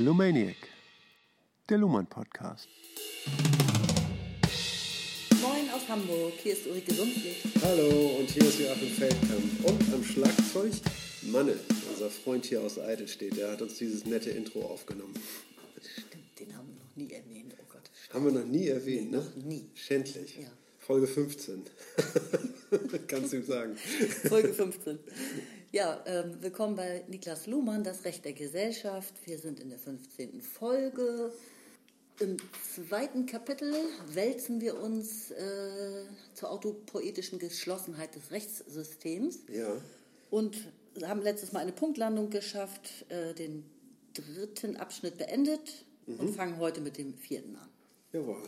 Lumaniac, der Luhmann Podcast. Moin aus Hamburg, hier ist Ulrike Sundlicht. Hallo, und hier ist Joachim Feldkamp. Und am Schlagzeug Manne, unser Freund hier aus Eidelstedt. Der hat uns dieses nette Intro aufgenommen. Stimmt, den haben wir noch nie erwähnt, oh Gott. Haben wir noch nie erwähnt, Nee, ne? noch nie. Schändlich. Ja. Folge 15. Kannst du ihm sagen. Folge 15. Ja, ähm, willkommen bei Niklas Luhmann, das Recht der Gesellschaft. Wir sind in der 15. Folge. Im zweiten Kapitel wälzen wir uns äh, zur autopoetischen Geschlossenheit des Rechtssystems Ja. und haben letztes Mal eine Punktlandung geschafft, äh, den dritten Abschnitt beendet und fangen heute mit dem vierten an. Jawohl.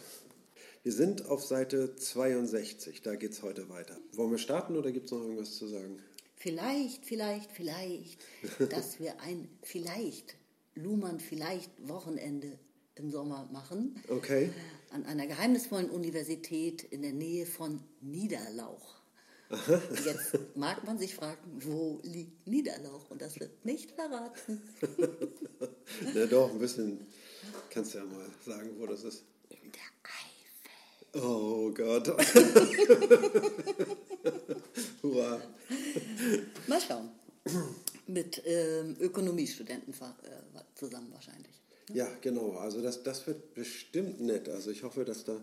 Wir sind auf Seite 62, da geht's heute weiter. Wollen wir starten oder gibt es noch irgendwas zu sagen? Vielleicht, vielleicht, vielleicht, dass wir ein vielleicht, Luhmann vielleicht Wochenende im Sommer machen. Okay. An einer geheimnisvollen Universität in der Nähe von Niederlauch. Jetzt mag man sich fragen, wo liegt Niederlauch? Und das wird nicht verraten. Na doch, ein bisschen. Kannst du ja mal sagen, wo das ist. In der Eifel. Oh Gott. Hurra. Mal schauen. Mit ähm, Ökonomiestudenten äh, zusammen wahrscheinlich. Ja, genau. Also das, das wird bestimmt nett. Also ich hoffe, dass da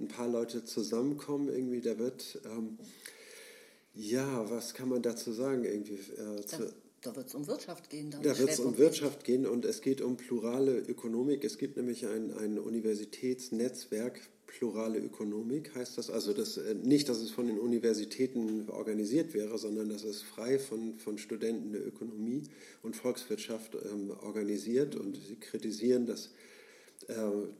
ein paar Leute zusammenkommen. Irgendwie, da wird, ähm, ja, was kann man dazu sagen? Irgendwie, äh, Da, zu, da wird es um Wirtschaft gehen. Dann da wird es um. Wirtschaft gehen und es geht um plurale Ökonomik. Es gibt nämlich ein, ein Universitätsnetzwerk, plurale Ökonomik heißt das. Also das, äh, nicht, dass es von den Universitäten organisiert wäre, sondern dass es frei von, von Studenten der Ökonomie und Volkswirtschaft ähm, organisiert. Und sie kritisieren, dass äh,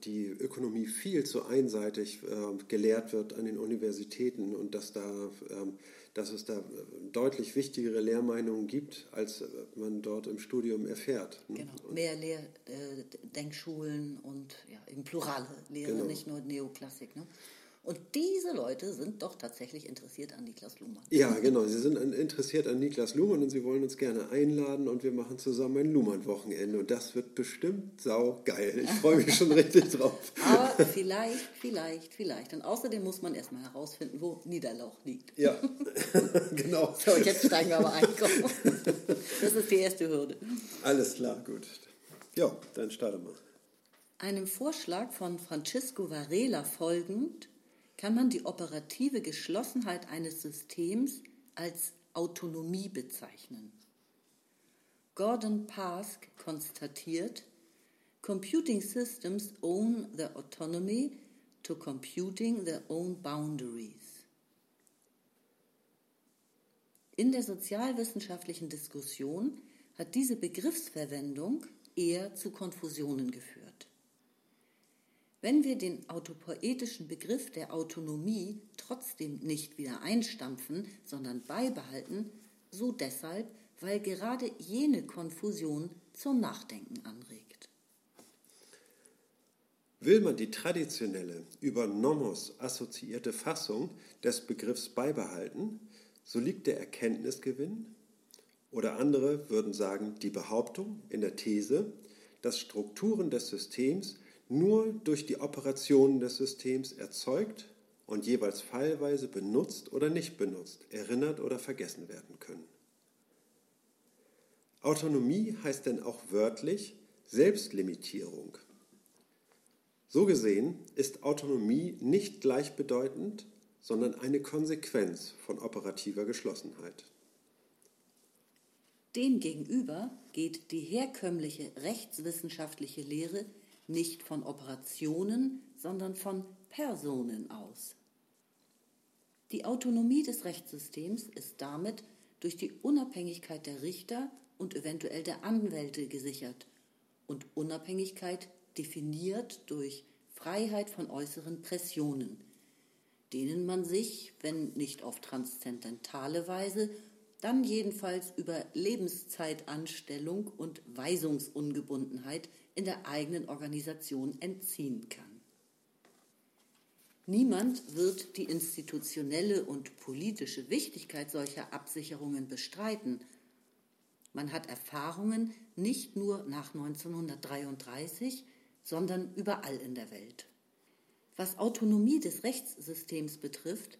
die Ökonomie viel zu einseitig äh, gelehrt wird an den Universitäten und dass, da, ähm, dass es da äh, deutlich wichtigere Lehrmeinungen gibt, als äh, man dort im Studium erfährt. ne? Genau, mehr Lehr äh, Denkschulen und ja, eben plurale Lehre, Genau. nicht nur Neoklassik. Ne? Und diese Leute sind doch tatsächlich interessiert an Niklas Luhmann. Ja, genau. Sie sind interessiert an Niklas Luhmann und Sie wollen uns gerne einladen und wir machen zusammen ein Luhmann-Wochenende und das wird bestimmt saugeil. Ich freue mich schon richtig drauf. Aber vielleicht, vielleicht, vielleicht. Und außerdem muss man erstmal herausfinden, wo Niederlauch liegt. Ja, genau. So, jetzt steigen wir aber ein. Das ist die erste Hürde. Alles klar, gut. Ja, dann starte mal. Einem Vorschlag von Francisco Varela folgend kann man die operative Geschlossenheit eines Systems als Autonomie bezeichnen. Gordon Pask konstatiert, Computing systems own their autonomy to computing their own boundaries. In der sozialwissenschaftlichen Diskussion hat diese Begriffsverwendung eher zu Konfusionen geführt. Wenn wir den autopoetischen Begriff der Autonomie trotzdem nicht wieder einstampfen, sondern beibehalten, so deshalb, weil gerade jene Konfusion zum Nachdenken anregt. Will man die traditionelle, über Nomos assoziierte Fassung des Begriffs beibehalten, so liegt der Erkenntnisgewinn, oder andere würden sagen die Behauptung in der These, dass Strukturen des Systems nur durch die Operationen des Systems erzeugt und jeweils fallweise benutzt oder nicht benutzt, erinnert oder vergessen werden können. Autonomie heißt denn auch wörtlich Selbstlimitierung. So gesehen ist Autonomie nicht gleichbedeutend, sondern eine Konsequenz von operativer Geschlossenheit. Demgegenüber geht die herkömmliche rechtswissenschaftliche Lehre nicht von Operationen, sondern von Personen aus. Die Autonomie des Rechtssystems ist damit durch die Unabhängigkeit der Richter und eventuell der Anwälte gesichert und Unabhängigkeit definiert durch Freiheit von äußeren Pressionen, denen man sich, wenn nicht auf transzendentale Weise, dann jedenfalls über Lebenszeitanstellung und Weisungsungebundenheit in der eigenen Organisation entziehen kann. Niemand wird die institutionelle und politische Wichtigkeit solcher Absicherungen bestreiten. Man hat Erfahrungen nicht nur nach 1933, sondern überall in der Welt. Was Autonomie des Rechtssystems betrifft,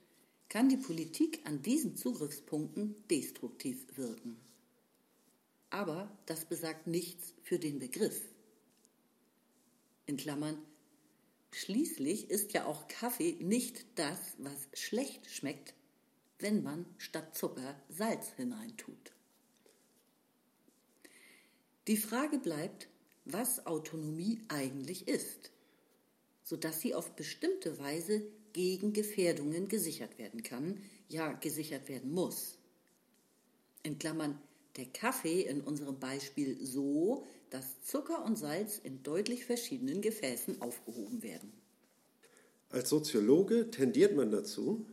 kann die Politik an diesen Zugriffspunkten destruktiv wirken. Aber das besagt nichts für den Begriff. In Klammern, schließlich ist ja auch Kaffee nicht das, was schlecht schmeckt, wenn man statt Zucker Salz hineintut. Die Frage bleibt, was Autonomie eigentlich ist, sodass sie auf bestimmte Weise gegen Gefährdungen gesichert werden kann, ja gesichert werden muss. In Klammern der Kaffee in unserem Beispiel so, dass Zucker und Salz in deutlich verschiedenen Gefäßen aufgehoben werden. Als Soziologe tendiert man dazu,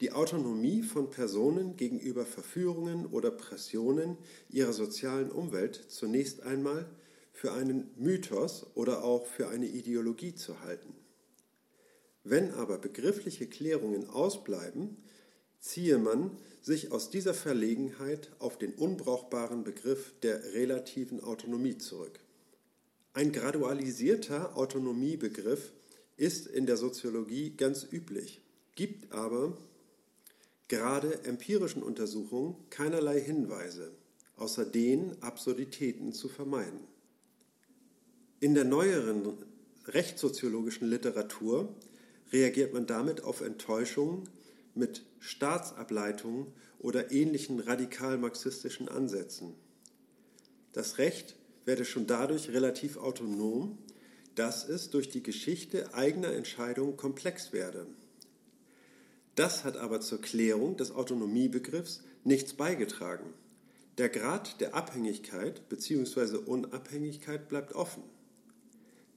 die Autonomie von Personen gegenüber Verführungen oder Pressionen ihrer sozialen Umwelt zunächst einmal für einen Mythos oder auch für eine Ideologie zu halten. Wenn aber begriffliche Klärungen ausbleiben, ziehe man sich aus dieser Verlegenheit auf den unbrauchbaren Begriff der relativen Autonomie zurück. Ein gradualisierter Autonomiebegriff ist in der Soziologie ganz üblich, gibt aber gerade empirischen Untersuchungen keinerlei Hinweise, außer den Absurditäten zu vermeiden. In der neueren rechtssoziologischen Literatur reagiert man damit auf Enttäuschungen mit Staatsableitungen oder ähnlichen radikal-marxistischen Ansätzen. Das Recht werde schon dadurch relativ autonom, dass es durch die Geschichte eigener Entscheidungen komplex werde. Das hat aber zur Klärung des Autonomiebegriffs nichts beigetragen. Der Grad der Abhängigkeit bzw. Unabhängigkeit bleibt offen.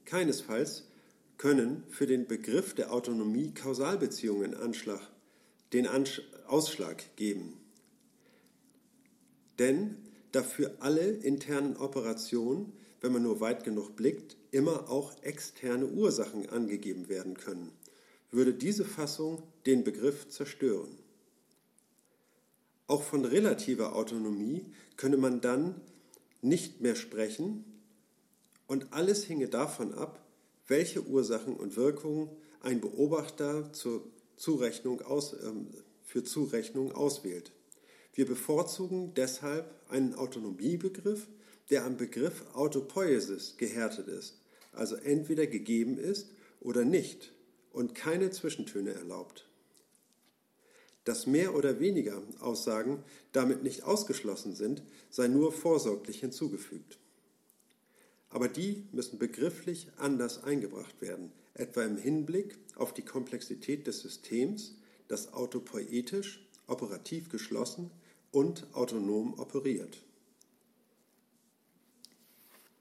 Keinesfalls können für den Begriff der Autonomie Kausalbeziehungen Anschlag, den Ausschlag geben. Denn dafür alle internen Operationen, wenn man nur weit genug blickt, immer auch externe Ursachen angegeben werden können, würde diese Fassung den Begriff zerstören. Auch von relativer Autonomie könne man dann nicht mehr sprechen und alles hinge davon ab, welche Ursachen und Wirkungen ein Beobachter zur Zurechnung aus, ähm, für Zurechnung auswählt. Wir bevorzugen deshalb einen Autonomiebegriff, der am Begriff Autopoiesis gehärtet ist, also entweder gegeben ist oder nicht und keine Zwischentöne erlaubt. Dass mehr oder weniger Aussagen damit nicht ausgeschlossen sind, sei nur vorsorglich hinzugefügt aber die müssen begrifflich anders eingebracht werden, etwa im Hinblick auf die Komplexität des Systems, das autopoetisch, operativ geschlossen und autonom operiert.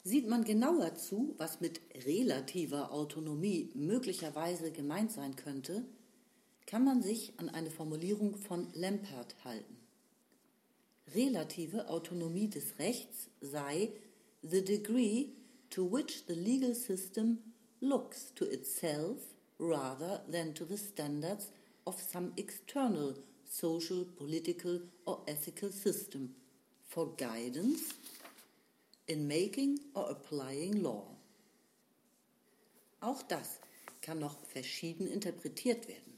Sieht man genauer zu, was mit relativer Autonomie möglicherweise gemeint sein könnte, kann man sich an eine Formulierung von Lampert halten. Relative Autonomie des Rechts sei the degree to which the legal system looks to itself rather than to the standards of some external social, political, or ethical system for guidance in making or applying law. Auch das kann noch verschieden interpretiert werden.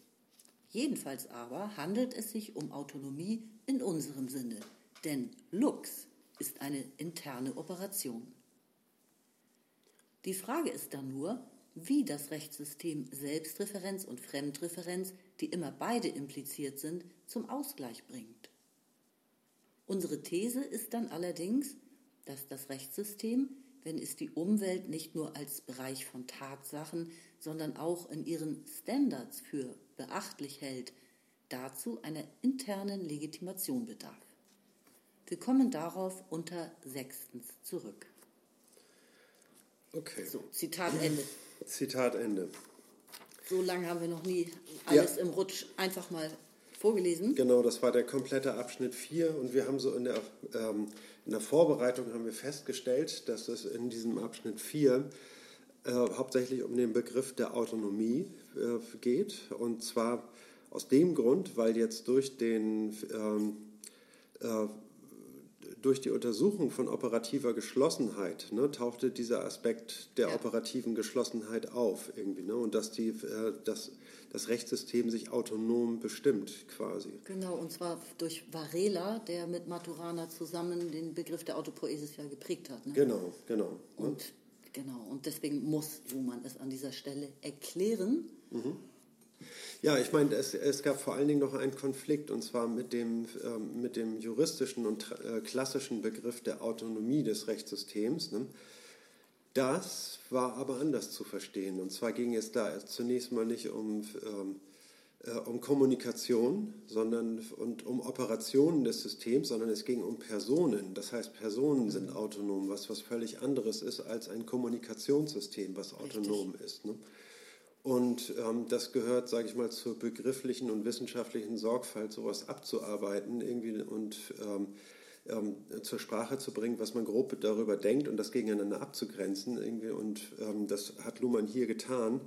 Jedenfalls aber handelt es sich um Autonomie in unserem Sinne, denn Lux ist eine interne Operation. Die Frage ist dann nur, wie das Rechtssystem Selbstreferenz und Fremdreferenz, die immer beide impliziert sind, zum Ausgleich bringt. Unsere These ist dann allerdings, dass das Rechtssystem, wenn es die Umwelt nicht nur als Bereich von Tatsachen, sondern auch in ihren Standards für beachtlich hält, dazu einer internen Legitimation bedarf. Wir kommen darauf unter sechstens zurück. Okay. So, Zitat Ende. Zitat Ende. So lange haben wir noch nie alles ja. im Rutsch einfach mal vorgelesen. Genau, das war der komplette Abschnitt 4 und wir haben so in der, ähm, in der Vorbereitung haben wir festgestellt, dass es in diesem Abschnitt 4 äh, hauptsächlich um den Begriff der Autonomie äh, geht und zwar aus dem Grund, weil jetzt durch den ähm, äh, durch die Untersuchung von operativer Geschlossenheit ne, tauchte dieser Aspekt der ja. operativen Geschlossenheit auf irgendwie. Ne, und dass, die, äh, dass das Rechtssystem sich autonom bestimmt quasi. Genau, und zwar durch Varela, der mit Maturana zusammen den Begriff der Autopoesis ja geprägt hat. Ne? Genau, genau. Ne? Und, genau. und deswegen muss Luhmann es an dieser Stelle erklären. Mhm. Ja, ich meine, es, es, gab vor allen Dingen noch einen Konflikt, und zwar mit dem, ähm, mit dem juristischen und äh, klassischen Begriff der Autonomie des Rechtssystems. Ne? Das war aber anders zu verstehen. Und zwar ging es da zunächst mal nicht um, ähm, äh, um Kommunikation sondern, und um Operationen des Systems, sondern es ging um Personen. Das heißt, Personen sind autonom, was was völlig anderes ist als ein Kommunikationssystem, was autonom Richtig. ist. Ne? Und ähm, das gehört, sage ich mal, zur begrifflichen und wissenschaftlichen Sorgfalt, sowas abzuarbeiten irgendwie und ähm, ähm, zur Sprache zu bringen, was man grob darüber denkt und das gegeneinander abzugrenzen. Irgendwie. Und ähm, das hat Luhmann hier getan.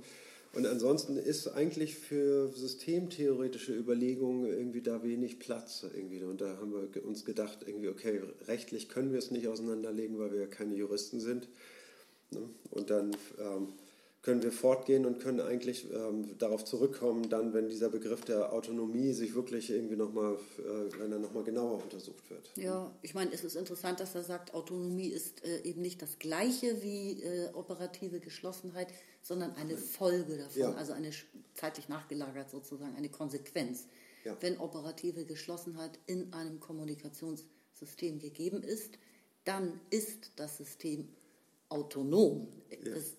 Und ansonsten ist eigentlich für systemtheoretische Überlegungen irgendwie da wenig Platz irgendwie. Und da haben wir uns gedacht, irgendwie, okay, rechtlich können wir es nicht auseinanderlegen, weil wir ja keine Juristen sind. Ne? Und dann ähm, können wir fortgehen und können eigentlich ähm, darauf zurückkommen, dann, wenn dieser Begriff der Autonomie sich wirklich irgendwie nochmal, äh, wenn er nochmal genauer untersucht wird. Ja, ich meine, es ist interessant, dass er sagt, Autonomie ist äh, eben nicht das Gleiche wie äh, operative Geschlossenheit, sondern eine Folge davon, ja. also eine zeitlich nachgelagert sozusagen, eine Konsequenz. Ja. Wenn operative Geschlossenheit in einem Kommunikationssystem gegeben ist, dann ist das System autonom. Ja. Das,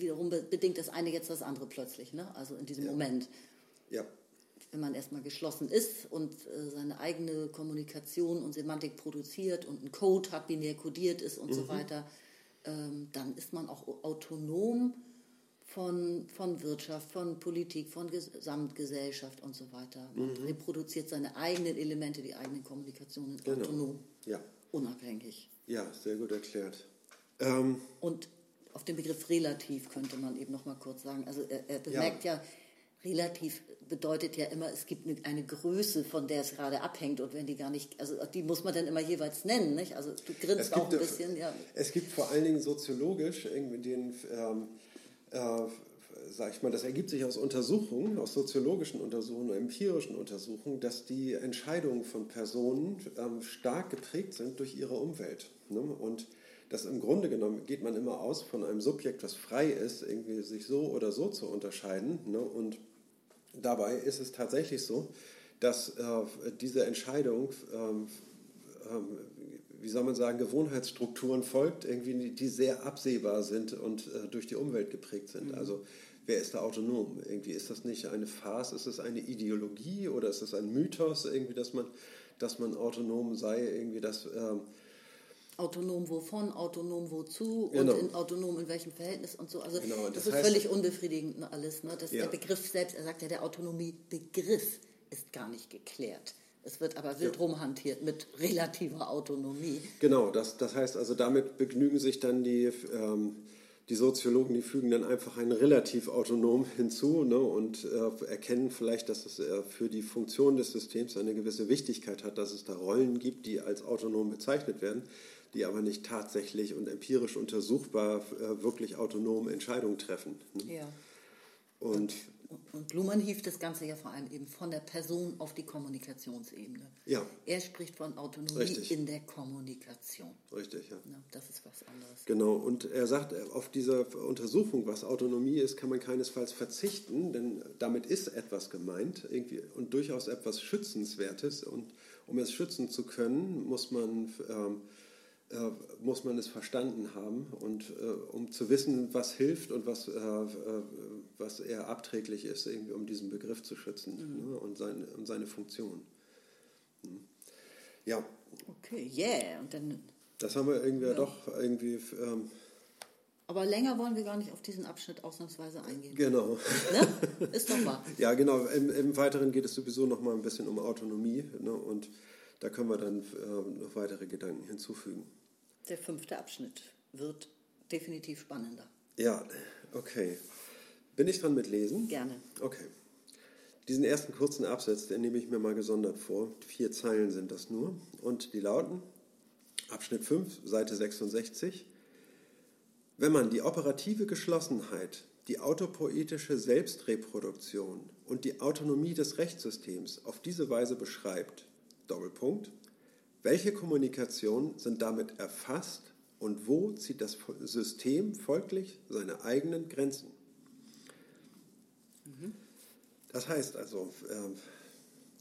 wiederum bedingt das eine jetzt das andere plötzlich, ne? also in diesem ja. Moment. Ja. Wenn man erstmal geschlossen ist und äh, seine eigene Kommunikation und Semantik produziert und ein Code hat, binär kodiert ist und mhm. so weiter, ähm, dann ist man auch autonom von, von Wirtschaft, von Politik, von Gesamtgesellschaft und so weiter. Man mhm. reproduziert seine eigenen Elemente, die eigenen Kommunikationen genau. autonom, ja. unabhängig. Ja, sehr gut erklärt. Ähm, und auf den Begriff relativ könnte man eben noch mal kurz sagen. Also er, er bemerkt ja. ja, relativ bedeutet ja immer, es gibt eine Größe, von der es gerade abhängt und wenn die gar nicht, also die muss man dann immer jeweils nennen, nicht? Also du grinst auch ein bisschen, ja. Es gibt vor allen Dingen soziologisch irgendwie den, ähm, äh, sag ich mal, das ergibt sich aus Untersuchungen, aus soziologischen Untersuchungen, empirischen Untersuchungen, dass die Entscheidungen von Personen ähm, stark geprägt sind durch ihre Umwelt. Ne? Und dass im Grunde genommen geht man immer aus von einem Subjekt, das frei ist, irgendwie sich so oder so zu unterscheiden. Ne? Und dabei ist es tatsächlich so, dass äh, diese Entscheidung, ähm, ähm, wie soll man sagen, Gewohnheitsstrukturen folgt, irgendwie, die sehr absehbar sind und äh, durch die Umwelt geprägt sind. Mhm. Also wer ist da autonom? Irgendwie ist das nicht eine Farce, ist es eine Ideologie oder ist es ein Mythos, irgendwie, dass man, dass man autonom sei, irgendwie das. Ähm, autonom wovon, autonom wozu genau. und in, autonom in welchem Verhältnis und so. Also genau, das, das, ist völlig unbefriedigend alles. Ne? Das, ja. Der Begriff selbst, er sagt ja, der Autonomiebegriff ist gar nicht geklärt. Es wird aber wild ja. rumhantiert mit relativer Autonomie. Genau, das, das heißt also, damit begnügen sich dann die, ähm, die Soziologen, die fügen dann einfach ein relativ autonom hinzu ne, und äh, erkennen vielleicht, dass es äh, für die Funktion des Systems eine gewisse Wichtigkeit hat, dass es da Rollen gibt, die als autonom bezeichnet werden die aber nicht tatsächlich und empirisch untersuchbar äh, wirklich autonom Entscheidungen treffen. Ne? Ja. Und, und, Luhmann hieft das Ganze ja vor allem eben von der Person auf die Kommunikationsebene. Ja. Er spricht von Autonomie Richtig. in der Kommunikation. Richtig, ja. ja. Das ist was anderes. Genau, und er sagt, auf diese Untersuchung, was Autonomie ist, kann man keinesfalls verzichten, denn damit ist etwas gemeint irgendwie, und durchaus etwas Schützenswertes. Und um es schützen zu können, muss man ähm, äh, muss man es verstanden haben und äh, um zu wissen, was hilft und was, äh, äh was eher abträglich ist, irgendwie, um diesen Begriff zu schützen mhm. ne, und, seine, und seine Funktion. Mhm. Ja. Okay, yeah. Und dann, das haben wir irgendwie ja. doch irgendwie. Ähm, aber länger wollen wir gar nicht auf diesen Abschnitt ausnahmsweise eingehen. Genau. Ne? Ist doch wahr. ja, genau. Im, Im, Weiteren geht es sowieso noch mal ein bisschen um Autonomie. Ne? Und da können wir dann äh, noch weitere Gedanken hinzufügen. Der fünfte Abschnitt wird definitiv spannender. Ja, okay. Bin ich dran mit Lesen? Gerne. Okay. Diesen ersten kurzen Absatz, den nehme ich mir mal gesondert vor. Vier Zeilen sind das nur. Und die lauten, Abschnitt 5, Seite 66, wenn man die operative Geschlossenheit, die autopoetische Selbstreproduktion und die Autonomie des Rechtssystems auf diese Weise beschreibt, Doppelpunkt, welche Kommunikationen sind damit erfasst und wo zieht das System folglich seine eigenen Grenzen? Mhm. Das heißt also, ähm,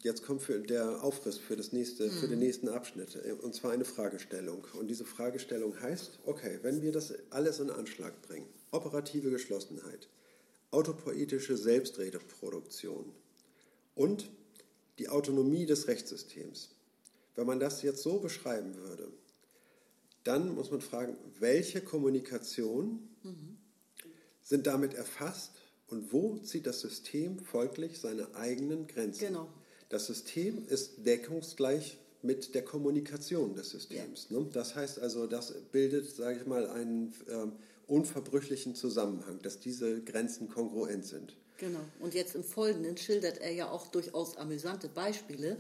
jetzt kommt der Aufriss für, das nächste, für den mhm. nächsten Abschnitt, und zwar eine Fragestellung. Und diese Fragestellung heißt, okay, wenn wir das alles in Anschlag bringen, operative Geschlossenheit, autopoetische Selbstredereproduktion und die Autonomie des Rechtssystems. Wenn man das jetzt so beschreiben würde, dann muss man fragen, welche Kommunikation mhm. sind damit erfasst und wo zieht das System folglich seine eigenen Grenzen? Genau. Das System ist deckungsgleich mit der Kommunikation des Systems. Ja. Ne? Das heißt also, das bildet, sage ich mal, einen äh, unverbrüchlichen Zusammenhang, dass diese Grenzen kongruent sind. Genau. Und jetzt im Folgenden schildert er ja auch durchaus amüsante Beispiele,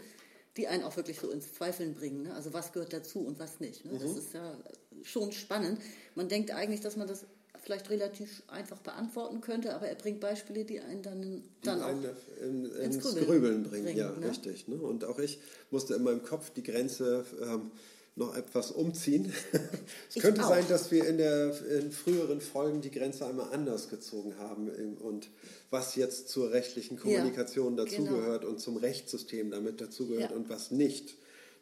die einen auch wirklich so ins Zweifeln bringen. Ne? Also was gehört dazu und was nicht. Ne? Mhm. Das ist ja schon spannend. Man denkt eigentlich, dass man das vielleicht relativ einfach beantworten könnte, aber er bringt Beispiele, die einen dann, dann einen auch in, ins, ins Grübeln, bringen. bringen. Ja, ne? richtig. Ne? Und auch ich musste in meinem Kopf die Grenze ähm, noch etwas umziehen. es könnte sein, dass wir in, der, in früheren Folgen die Grenze einmal anders gezogen haben und was jetzt zur rechtlichen Kommunikation ja, dazugehört genau. und zum Rechtssystem damit dazugehört ja. und was nicht.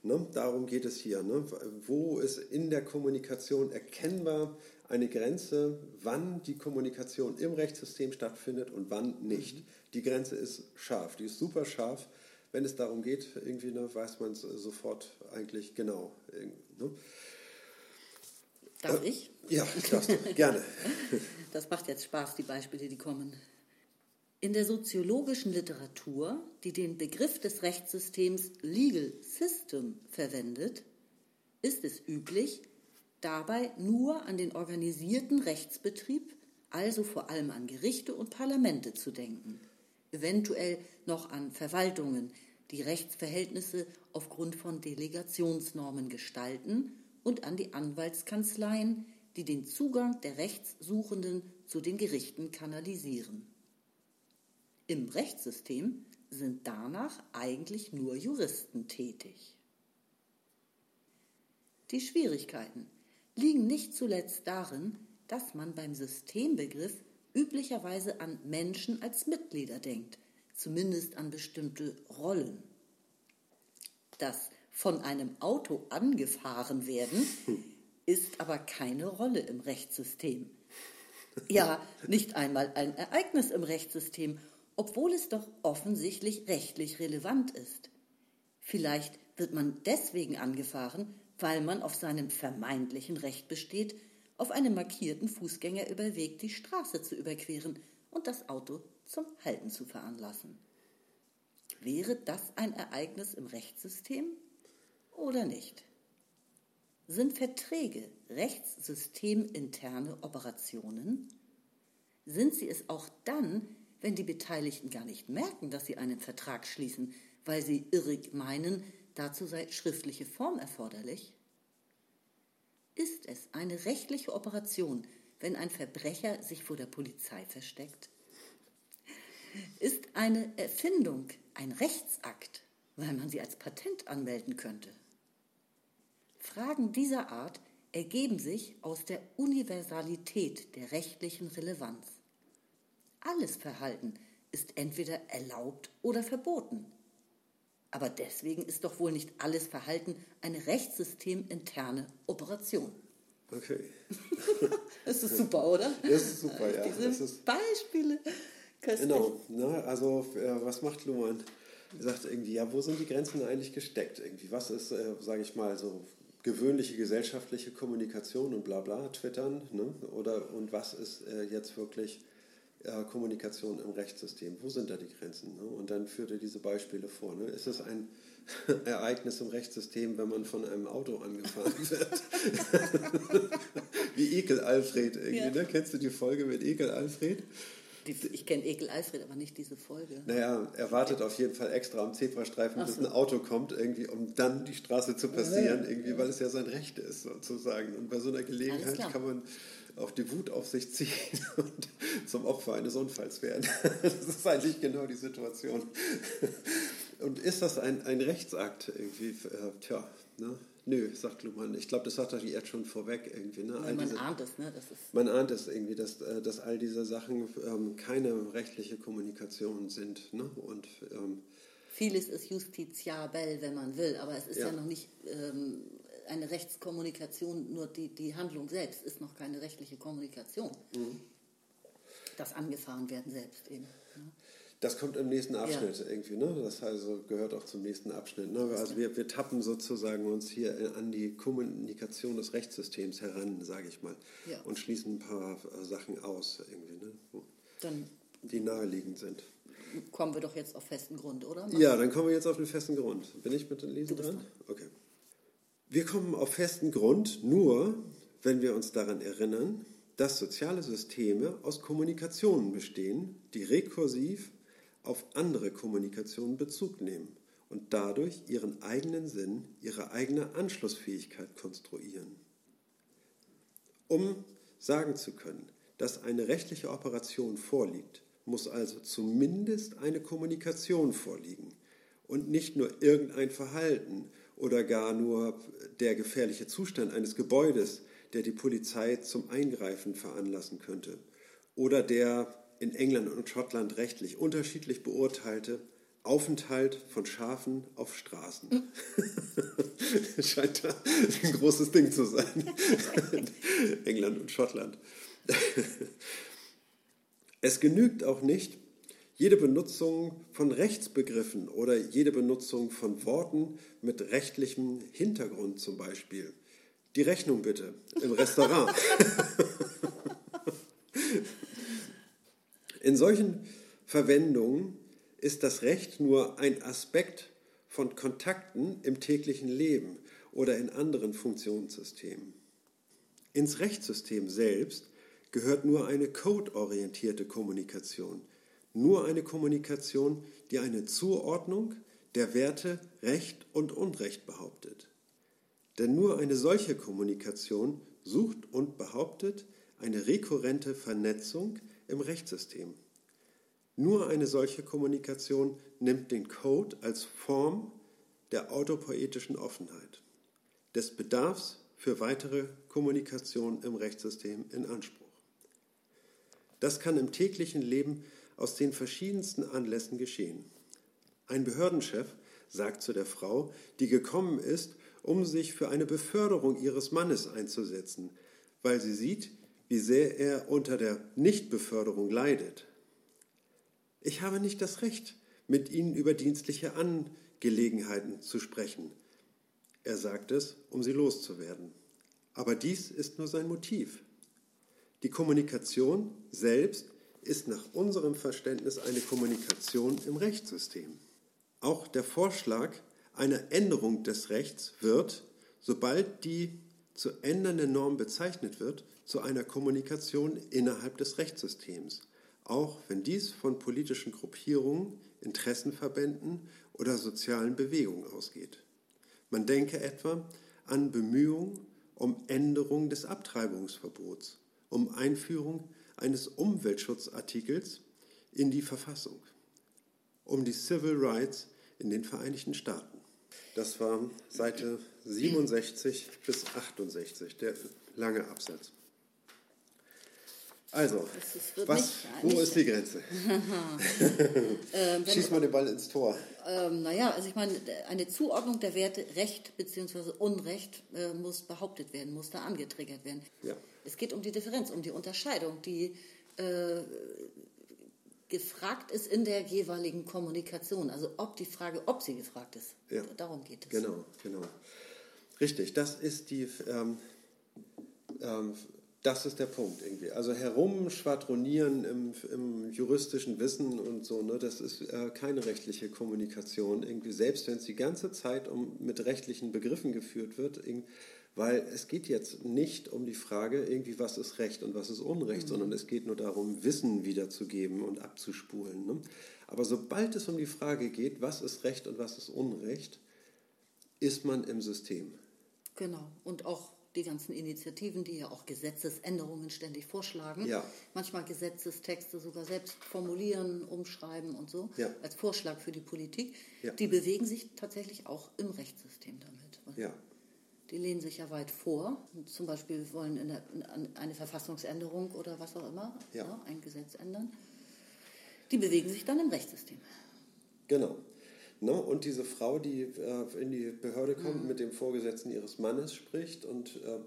Ne? Darum geht es hier. Ne? Wo ist in der Kommunikation erkennbar eine Grenze, wann die Kommunikation im Rechtssystem stattfindet und wann nicht. Mhm. Die Grenze ist scharf, die ist super scharf wenn es darum geht, irgendwie ne, weiß man es sofort eigentlich genau. Ne? Darf äh, ich? Ja, darfst du, gerne. Das macht jetzt Spaß, die Beispiele, die kommen. In der soziologischen Literatur, die den Begriff des Rechtssystems Legal System verwendet, ist es üblich, dabei nur an den organisierten Rechtsbetrieb, also vor allem an Gerichte und Parlamente zu denken, eventuell noch an Verwaltungen, die Rechtsverhältnisse aufgrund von Delegationsnormen gestalten und an die Anwaltskanzleien, die den Zugang der Rechtssuchenden zu den Gerichten kanalisieren. Im Rechtssystem sind danach eigentlich nur Juristen tätig. Die Schwierigkeiten liegen nicht zuletzt darin, dass man beim Systembegriff üblicherweise an Menschen als Mitglieder denkt, zumindest an bestimmte Rollen. Das von einem Auto angefahren werden ist aber keine Rolle im Rechtssystem. Ja, nicht einmal ein Ereignis im Rechtssystem, obwohl es doch offensichtlich rechtlich relevant ist. Vielleicht wird man deswegen angefahren, weil man auf seinem vermeintlichen Recht besteht, auf einem markierten Fußgängerüberweg die Straße zu überqueren und das Auto zum Halten zu veranlassen. Wäre das ein Ereignis im Rechtssystem oder nicht? Sind Verträge rechtssysteminterne Operationen? Sind sie es auch dann, wenn die Beteiligten gar nicht merken, dass sie einen Vertrag schließen, weil sie irrig meinen, dazu sei schriftliche Form erforderlich? Ist es eine rechtliche Operation, wenn ein Verbrecher sich vor der Polizei versteckt? ist eine Erfindung ein Rechtsakt, weil man sie als Patent anmelden könnte. Fragen dieser Art ergeben sich aus der Universalität der rechtlichen Relevanz. Alles Verhalten ist entweder erlaubt oder verboten. Aber deswegen ist doch wohl nicht alles Verhalten eine rechtssyteminterne Operation. Okay. das ist super, oder? Das ist super, ja. Diese ist Beispiele. Köstlich. Genau, ne? also äh, was macht Luhmann? Er sagt irgendwie, ja, wo sind die Grenzen eigentlich gesteckt? Irgendwie, was ist, äh, sage ich mal, so gewöhnliche gesellschaftliche Kommunikation und bla bla, Twittern, ne? Oder, und was ist äh, jetzt wirklich äh, Kommunikation im Rechtssystem? Wo sind da die Grenzen? Ne? Und dann führt er diese Beispiele vor. Ne? Ist es ein Ereignis im Rechtssystem, wenn man von einem Auto angefahren wird? Wie Ekel Alfred irgendwie, ja. ne? Kennst du die Folge mit Ekel Alfred? Ich kenne Ekel Alfred, aber nicht diese Folge. Naja, er wartet auf jeden Fall extra am Zebrastreifen, Ach bis so. ein Auto kommt, irgendwie, um dann die Straße zu passieren, ja, irgendwie, weil es ja sein Recht ist, sozusagen. Und bei so einer Gelegenheit kann man auch die Wut auf sich ziehen und zum Opfer eines Unfalls werden. Das ist eigentlich genau die Situation. Und ist das ein, ein Rechtsakt irgendwie? Äh, tja, ne? Nö, sagt Luhmann. Ich glaube, das sagt er jetzt schon vorweg irgendwie. Ne? Ja, man diese, ahnt es, ne? Man ahnt es irgendwie, dass, äh, dass all diese Sachen ähm, keine rechtliche Kommunikation sind. Ne? Und, ähm, Vieles ist justiziabel, wenn man will, aber es ist ja, ja noch nicht ähm, eine Rechtskommunikation, nur die, die Handlung selbst ist noch keine rechtliche Kommunikation. Mhm. Das angefahren werden selbst eben. Das kommt im nächsten Abschnitt ja. irgendwie, ne? Das also gehört auch zum nächsten Abschnitt. Ne? Also wir, wir tappen sozusagen uns hier an die Kommunikation des Rechtssystems heran, sage ich mal, ja. und schließen ein paar äh, Sachen aus irgendwie, ne? Dann die naheliegend sind. Kommen wir doch jetzt auf festen Grund, oder? Mach ja, dann kommen wir jetzt auf den festen Grund. Bin ich mit dem Lesen dran? Okay. Wir kommen auf festen Grund nur, wenn wir uns daran erinnern, dass soziale Systeme aus Kommunikationen bestehen, die rekursiv auf andere Kommunikation Bezug nehmen und dadurch ihren eigenen Sinn, ihre eigene Anschlussfähigkeit konstruieren. Um sagen zu können, dass eine rechtliche Operation vorliegt, muss also zumindest eine Kommunikation vorliegen und nicht nur irgendein Verhalten oder gar nur der gefährliche Zustand eines Gebäudes, der die Polizei zum Eingreifen veranlassen könnte oder der in England und Schottland rechtlich unterschiedlich beurteilte Aufenthalt von Schafen auf Straßen. Mhm. Scheint da ein großes Ding zu sein. England und Schottland. es genügt auch nicht, jede Benutzung von Rechtsbegriffen oder jede Benutzung von Worten mit rechtlichem Hintergrund zum Beispiel. Die Rechnung bitte im Restaurant. In solchen Verwendungen ist das Recht nur ein Aspekt von Kontakten im täglichen Leben oder in anderen Funktionssystemen. Ins Rechtssystem selbst gehört nur eine codeorientierte Kommunikation, nur eine Kommunikation, die eine Zuordnung der Werte Recht und Unrecht behauptet. Denn nur eine solche Kommunikation sucht und behauptet eine rekurrente Vernetzung im Rechtssystem. Nur eine solche Kommunikation nimmt den Code als Form der autopoetischen Offenheit, des Bedarfs für weitere Kommunikation im Rechtssystem in Anspruch. Das kann im täglichen Leben aus den verschiedensten Anlässen geschehen. Ein Behördenchef sagt zu der Frau, die gekommen ist, um sich für eine Beförderung ihres Mannes einzusetzen, weil sie sieht, wie sehr er unter der Nichtbeförderung leidet. Ich habe nicht das Recht, mit Ihnen über dienstliche Angelegenheiten zu sprechen. Er sagt es, um sie loszuwerden. Aber dies ist nur sein Motiv. Die Kommunikation selbst ist nach unserem Verständnis eine Kommunikation im Rechtssystem. Auch der Vorschlag einer Änderung des Rechts wird, sobald die zu ändernde Norm bezeichnet wird, zu einer Kommunikation innerhalb des Rechtssystems, auch wenn dies von politischen Gruppierungen, Interessenverbänden oder sozialen Bewegungen ausgeht. Man denke etwa an Bemühungen um Änderung des Abtreibungsverbots, um Einführung eines Umweltschutzartikels in die Verfassung, um die Civil Rights in den Vereinigten Staaten. Das war Seite 67 bis 68, der lange Absatz. Also, was, wo ist die Grenze? ähm, Schieß mal den Ball ins Tor. Ähm, naja, also ich meine, eine Zuordnung der Werte Recht bzw. Unrecht äh, muss behauptet werden, muss da angetriggert werden. Ja. Es geht um die Differenz, um die Unterscheidung, die äh, gefragt ist in der jeweiligen Kommunikation. Also ob die Frage, ob sie gefragt ist. Ja. Darum geht es. Genau, genau. Richtig, das ist die ähm, ähm, das ist der Punkt irgendwie. Also herumschwadronieren im, im juristischen Wissen und so, ne, das ist äh, keine rechtliche Kommunikation irgendwie. Selbst wenn es die ganze Zeit um, mit rechtlichen Begriffen geführt wird, Weil es geht jetzt nicht um die Frage, irgendwie, was ist Recht und was ist Unrecht, mhm. sondern es geht nur darum, Wissen wiederzugeben und abzuspulen. Ne? Aber sobald es um die Frage geht, was ist Recht und was ist Unrecht, ist man im System. Genau. Und auch die ganzen Initiativen, die ja auch Gesetzesänderungen ständig vorschlagen, ja. manchmal Gesetzestexte sogar selbst formulieren, umschreiben und so, ja. als Vorschlag für die Politik, ja. die bewegen sich tatsächlich auch im Rechtssystem damit. Die lehnen sich ja weit vor. Zum Beispiel wollen in der, in eine Verfassungsänderung oder was auch immer. Ja, ein Gesetz ändern. Die bewegen sich dann im Rechtssystem. Genau. Ne? Und diese Frau, die äh, in die Behörde kommt, mhm. mit dem Vorgesetzten ihres Mannes spricht und äh,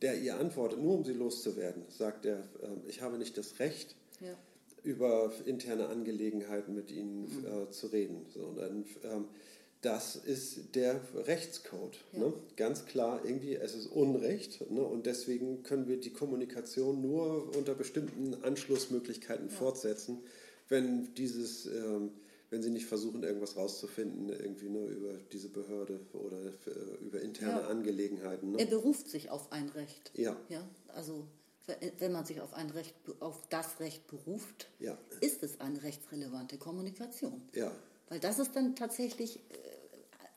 der ihr antwortet, nur um sie loszuwerden, sagt er, äh, ich habe nicht das Recht, ja. über interne Angelegenheiten mit ihnen mhm. Äh, zu reden. So, und dann, ähm, das ist der Rechtscode. Ja. Ne? Ganz klar, irgendwie, es ist Unrecht ne? und deswegen können wir die Kommunikation nur unter bestimmten Anschlussmöglichkeiten ja. fortsetzen, wenn dieses, ähm, wenn sie nicht versuchen, irgendwas rauszufinden, irgendwie nur über diese Behörde oder äh, über interne ja. Angelegenheiten. Ne? Er beruft sich auf ein Recht. Ja. ja. Also wenn man sich auf ein Recht, auf das Recht beruft, ja. ist es eine rechtsrelevante Kommunikation. Ja. Weil das ist dann tatsächlich äh,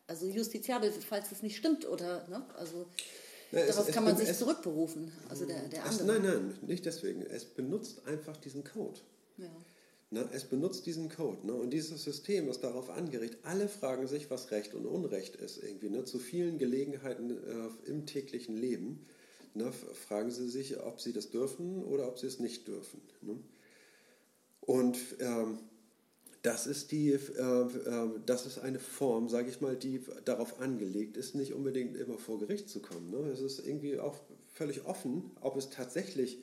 also justiziabel, falls es nicht stimmt oder, ne? also na, darauf es, kann man sich es, zurückberufen, also der, der andere. nein, nein, nicht deswegen. Es benutzt einfach diesen Code. Ja. Na, es benutzt diesen Code. Ne? Und dieses System ist darauf angeregt, alle fragen sich, was Recht und Unrecht ist. Irgendwie, ne? Zu vielen Gelegenheiten äh, im täglichen Leben ne? fragen sie sich, ob sie das dürfen oder ob sie es nicht dürfen. Ne? Und ähm, das ist, die, äh, äh, das ist eine Form, sage ich mal, die darauf angelegt ist, nicht unbedingt immer vor Gericht zu kommen. Ne? Es ist irgendwie auch völlig offen, ob es tatsächlich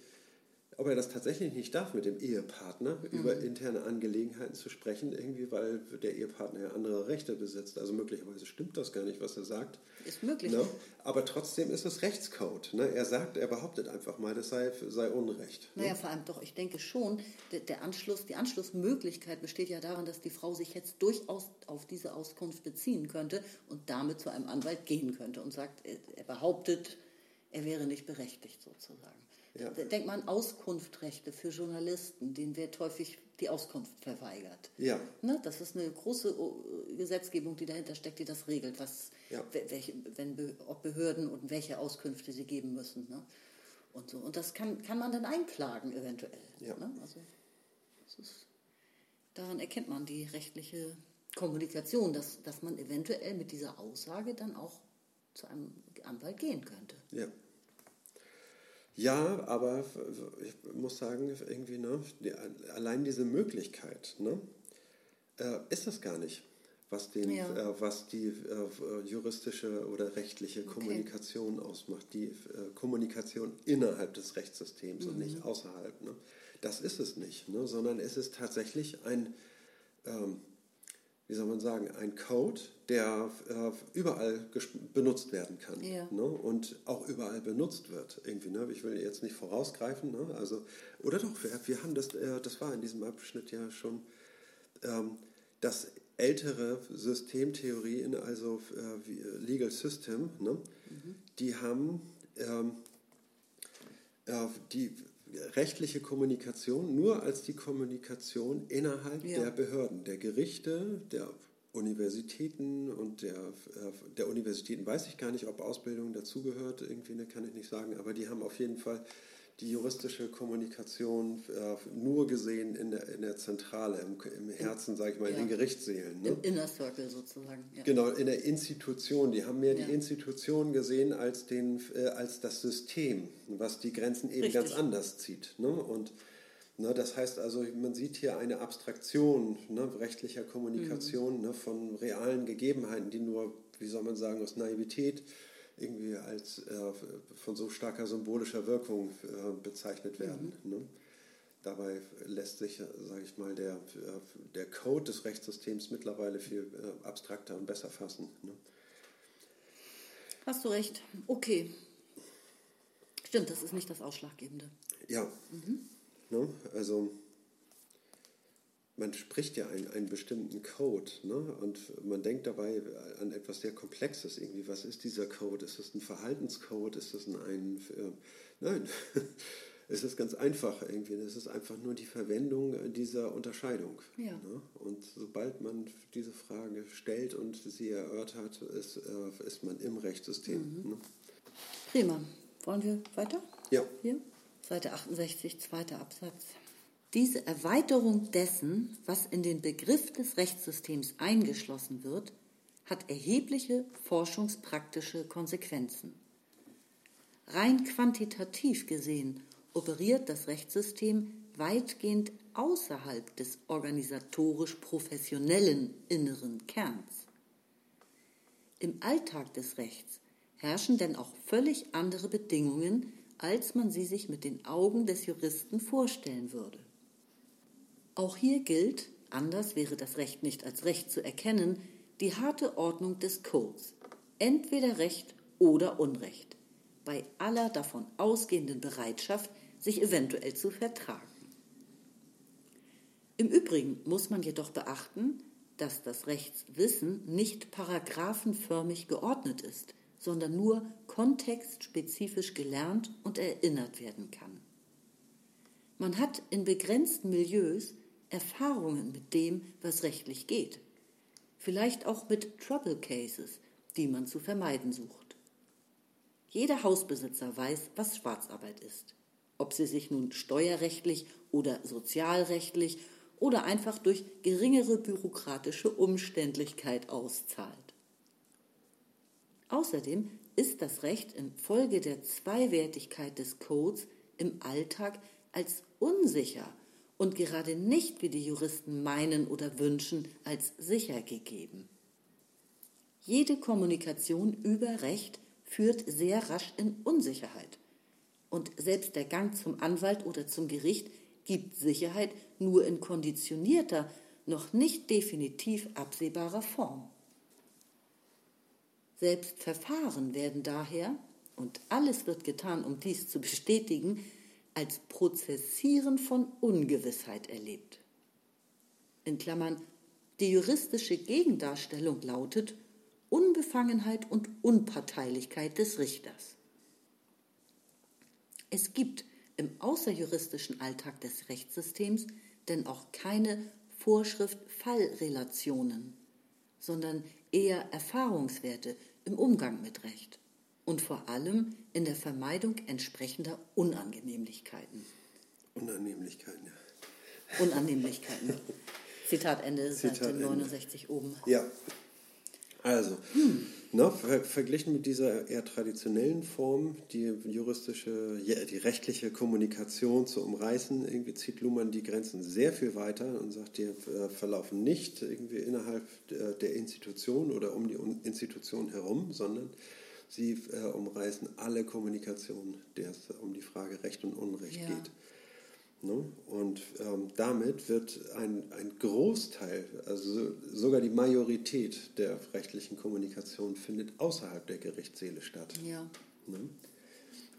ob er das tatsächlich nicht darf, mit dem Ehepartner mhm. über interne Angelegenheiten zu sprechen, irgendwie, weil der Ehepartner ja andere Rechte besitzt. Also möglicherweise stimmt das gar nicht, was er sagt. Ist möglich. Ne? Aber trotzdem ist es Rechtscode. Ne? Er sagt, er behauptet einfach mal, das sei, sei Unrecht. Ne? Naja, vor allem doch, ich denke schon, der, der Anschluss, die Anschlussmöglichkeit besteht ja darin, dass die Frau sich jetzt durchaus auf diese Auskunft beziehen könnte und damit zu einem Anwalt gehen könnte und sagt, er behauptet, er wäre nicht berechtigt sozusagen. Ja. Denkt man Auskunftrechte für Journalisten, denen wird häufig die Auskunft verweigert. Ja. Ne? Das ist eine große Gesetzgebung, die dahinter steckt, die das regelt, was, ja. welche, wenn, ob Behörden und welche Auskünfte sie geben müssen. Ne? Und, so. und das kann, kann man dann einklagen eventuell. Ja. Ne? Also, ist, daran erkennt man die rechtliche Kommunikation, dass, dass man eventuell mit dieser Aussage dann auch zu einem Anwalt gehen könnte. Ja. Ja, aber ich muss sagen, irgendwie, ne, die, allein diese Möglichkeit ne, äh, ist das gar nicht, was, den, ja. äh, was die äh, juristische oder rechtliche okay. Kommunikation ausmacht. Die äh, Kommunikation innerhalb des Rechtssystems mhm. und nicht mhm. außerhalb. Ne. Das ist es nicht, ne, sondern es ist tatsächlich ein, ähm, wie soll man sagen, ein Code, der äh, überall benutzt werden kann ja. ne? und auch überall benutzt wird. Irgendwie, ne? Ich will jetzt nicht vorausgreifen, ne? also, oder doch, wir, wir haben das, äh, das war in diesem Abschnitt ja schon, ähm, das ältere Systemtheorien, also äh, Legal System, ne? Mhm. die haben ähm, äh, die rechtliche Kommunikation nur als die Kommunikation innerhalb ja. der Behörden, der Gerichte, der Universitäten und der, äh, der Universitäten weiß ich gar nicht, ob Ausbildung dazugehört, irgendwie ne, kann ich nicht sagen, aber die haben auf jeden Fall die juristische Kommunikation äh, nur gesehen in der, in der Zentrale, im, im Herzen, sage ich mal, ja. in den Gerichtssälen. Ne? Im Inner Circle sozusagen. Ja. Genau, in der Institution. Die haben mehr ja. die Institution gesehen als, den, äh, als das System, was die Grenzen eben Richtig. ganz anders zieht. Ne? Und Ne, das heißt also, man sieht hier eine Abstraktion ne, rechtlicher Kommunikation mhm. ne, von realen Gegebenheiten, die nur, wie soll man sagen, aus Naivität irgendwie als äh, von so starker symbolischer Wirkung äh, bezeichnet werden. Mhm. Ne? Dabei lässt sich, sage ich mal, der, äh, der Code des Rechtssystems mittlerweile viel äh, abstrakter und besser fassen. Ne? Hast du recht. Okay. Stimmt, das ist nicht das Ausschlaggebende. Ja. Mhm. Ne? Also man spricht ja einen, einen bestimmten Code ne? und man denkt dabei an etwas sehr Komplexes irgendwie. Was ist dieser Code? Ist das ein Verhaltenscode? Ist das ein, ein äh, nein, es ist ganz einfach irgendwie. Es ist einfach nur die Verwendung dieser Unterscheidung. Ja. Ne? Und sobald man diese Frage stellt und sie erörtert, ist, äh, ist man im Rechtssystem. Mhm. Ne? Prima. Wollen wir weiter? Ja. Hier, Seite 68, zweiter Absatz. Diese Erweiterung dessen, was in den Begriff des Rechtssystems eingeschlossen wird, hat erhebliche forschungspraktische Konsequenzen. Rein quantitativ gesehen operiert das Rechtssystem weitgehend außerhalb des organisatorisch professionellen inneren Kerns. Im Alltag des Rechts herrschen denn auch völlig andere Bedingungen, als man sie sich mit den Augen des Juristen vorstellen würde. Auch hier gilt, anders wäre das Recht nicht als Recht zu erkennen, die harte Ordnung des Codes. Entweder Recht oder Unrecht. Bei aller davon ausgehenden Bereitschaft, sich eventuell zu vertragen. Im Übrigen muss man jedoch beachten, dass das Rechtswissen nicht paragraphenförmig geordnet ist, sondern nur kontextspezifisch gelernt und erinnert werden kann. Man hat in begrenzten Milieus Erfahrungen mit dem, was rechtlich geht. Vielleicht auch mit Trouble Cases, die man zu vermeiden sucht. Jeder Hausbesitzer weiß, was Schwarzarbeit ist. Ob sie sich nun steuerrechtlich oder sozialrechtlich oder einfach durch geringere bürokratische Umständlichkeit auszahlt. Außerdem ist das Recht infolge der Zweiwertigkeit des Codes im Alltag als unsicher und gerade nicht, wie die Juristen meinen oder wünschen, als sicher gegeben. Jede Kommunikation über Recht führt sehr rasch in Unsicherheit. Und selbst der Gang zum Anwalt oder zum Gericht gibt Sicherheit nur in konditionierter, noch nicht definitiv absehbarer Form. Selbst Verfahren werden daher, und alles wird getan, um dies zu bestätigen, als Prozessieren von Ungewissheit erlebt. In Klammern, die juristische Gegendarstellung lautet Unbefangenheit und Unparteilichkeit des Richters. Es gibt im außerjuristischen Alltag des Rechtssystems denn auch keine Vorschrift-Fallrelationen, sondern eher Erfahrungswerte im Umgang mit Recht und vor allem in der Vermeidung entsprechender Unangenehmlichkeiten. Unannehmlichkeiten, ja. Unannehmlichkeiten. Zitat Ende, Zitat Seite 69 Ende. oben. Ja. Also, hm. ne, ver verglichen mit dieser eher traditionellen Form, die juristische, die rechtliche Kommunikation zu umreißen, irgendwie zieht Luhmann die Grenzen sehr viel weiter und sagt, die äh, verlaufen nicht irgendwie innerhalb der, der Institution oder um die Institution herum, sondern Sie äh, umreißen alle Kommunikation, der es um die Frage Recht und Unrecht ja. geht. Ne? Und ähm, damit wird ein, ein Großteil, also sogar die Majorität der rechtlichen Kommunikation findet außerhalb der Gerichtssäle statt. Ja. Ne?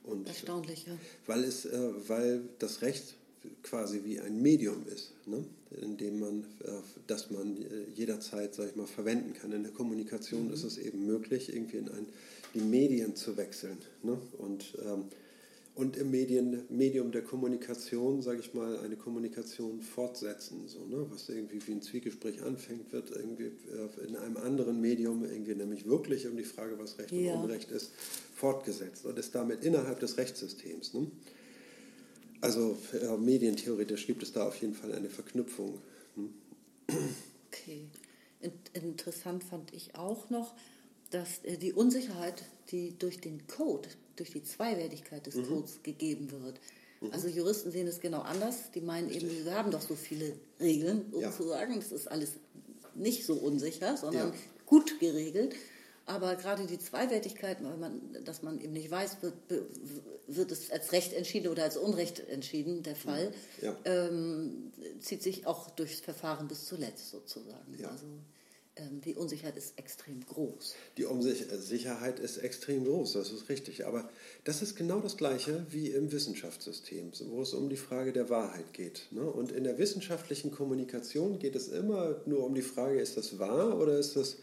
Und, Erstaunlich, ja. Weil, es, äh, weil das Recht quasi wie ein Medium ist, ne? in dem man, äh, das man äh, jederzeit, sag ich mal, verwenden kann. In der Kommunikation mhm. ist es eben möglich, irgendwie in ein die Medien zu wechseln. Ne? Und, ähm, und im Medien, Medium der Kommunikation, sage ich mal, eine Kommunikation fortsetzen. So, ne? Was irgendwie wie ein Zwiegespräch anfängt, wird irgendwie äh, in einem anderen Medium, irgendwie nämlich wirklich um die Frage, was Recht ja. und Unrecht ist, fortgesetzt und ist damit innerhalb des Rechtssystems. Ne? Also äh, medientheoretisch gibt es da auf jeden Fall eine Verknüpfung. Ne? Okay. Interessant fand ich auch noch, dass äh, die Unsicherheit, die durch den Code, durch die Zweiwertigkeit des mhm. Codes gegeben wird. Mhm. Also Juristen sehen es genau anders. Die meinen Richtig. eben, wir haben doch so viele Regeln sozusagen. Ja. Das ist alles nicht so unsicher, sondern ja. gut geregelt. Aber gerade die Zweiwertigkeit, weil man, dass man eben nicht weiß, wird, wird es als Recht entschieden oder als Unrecht entschieden, der Fall, ja. ähm, zieht sich auch durchs Verfahren bis zuletzt sozusagen. Ja. Also die Unsicherheit ist extrem groß. Die Unsicherheit ist extrem groß, das ist richtig. Aber das ist genau das Gleiche wie im Wissenschaftssystem, wo es um die Frage der Wahrheit geht. Ne? Und in der wissenschaftlichen Kommunikation geht es immer nur um die Frage, ist das wahr oder ist das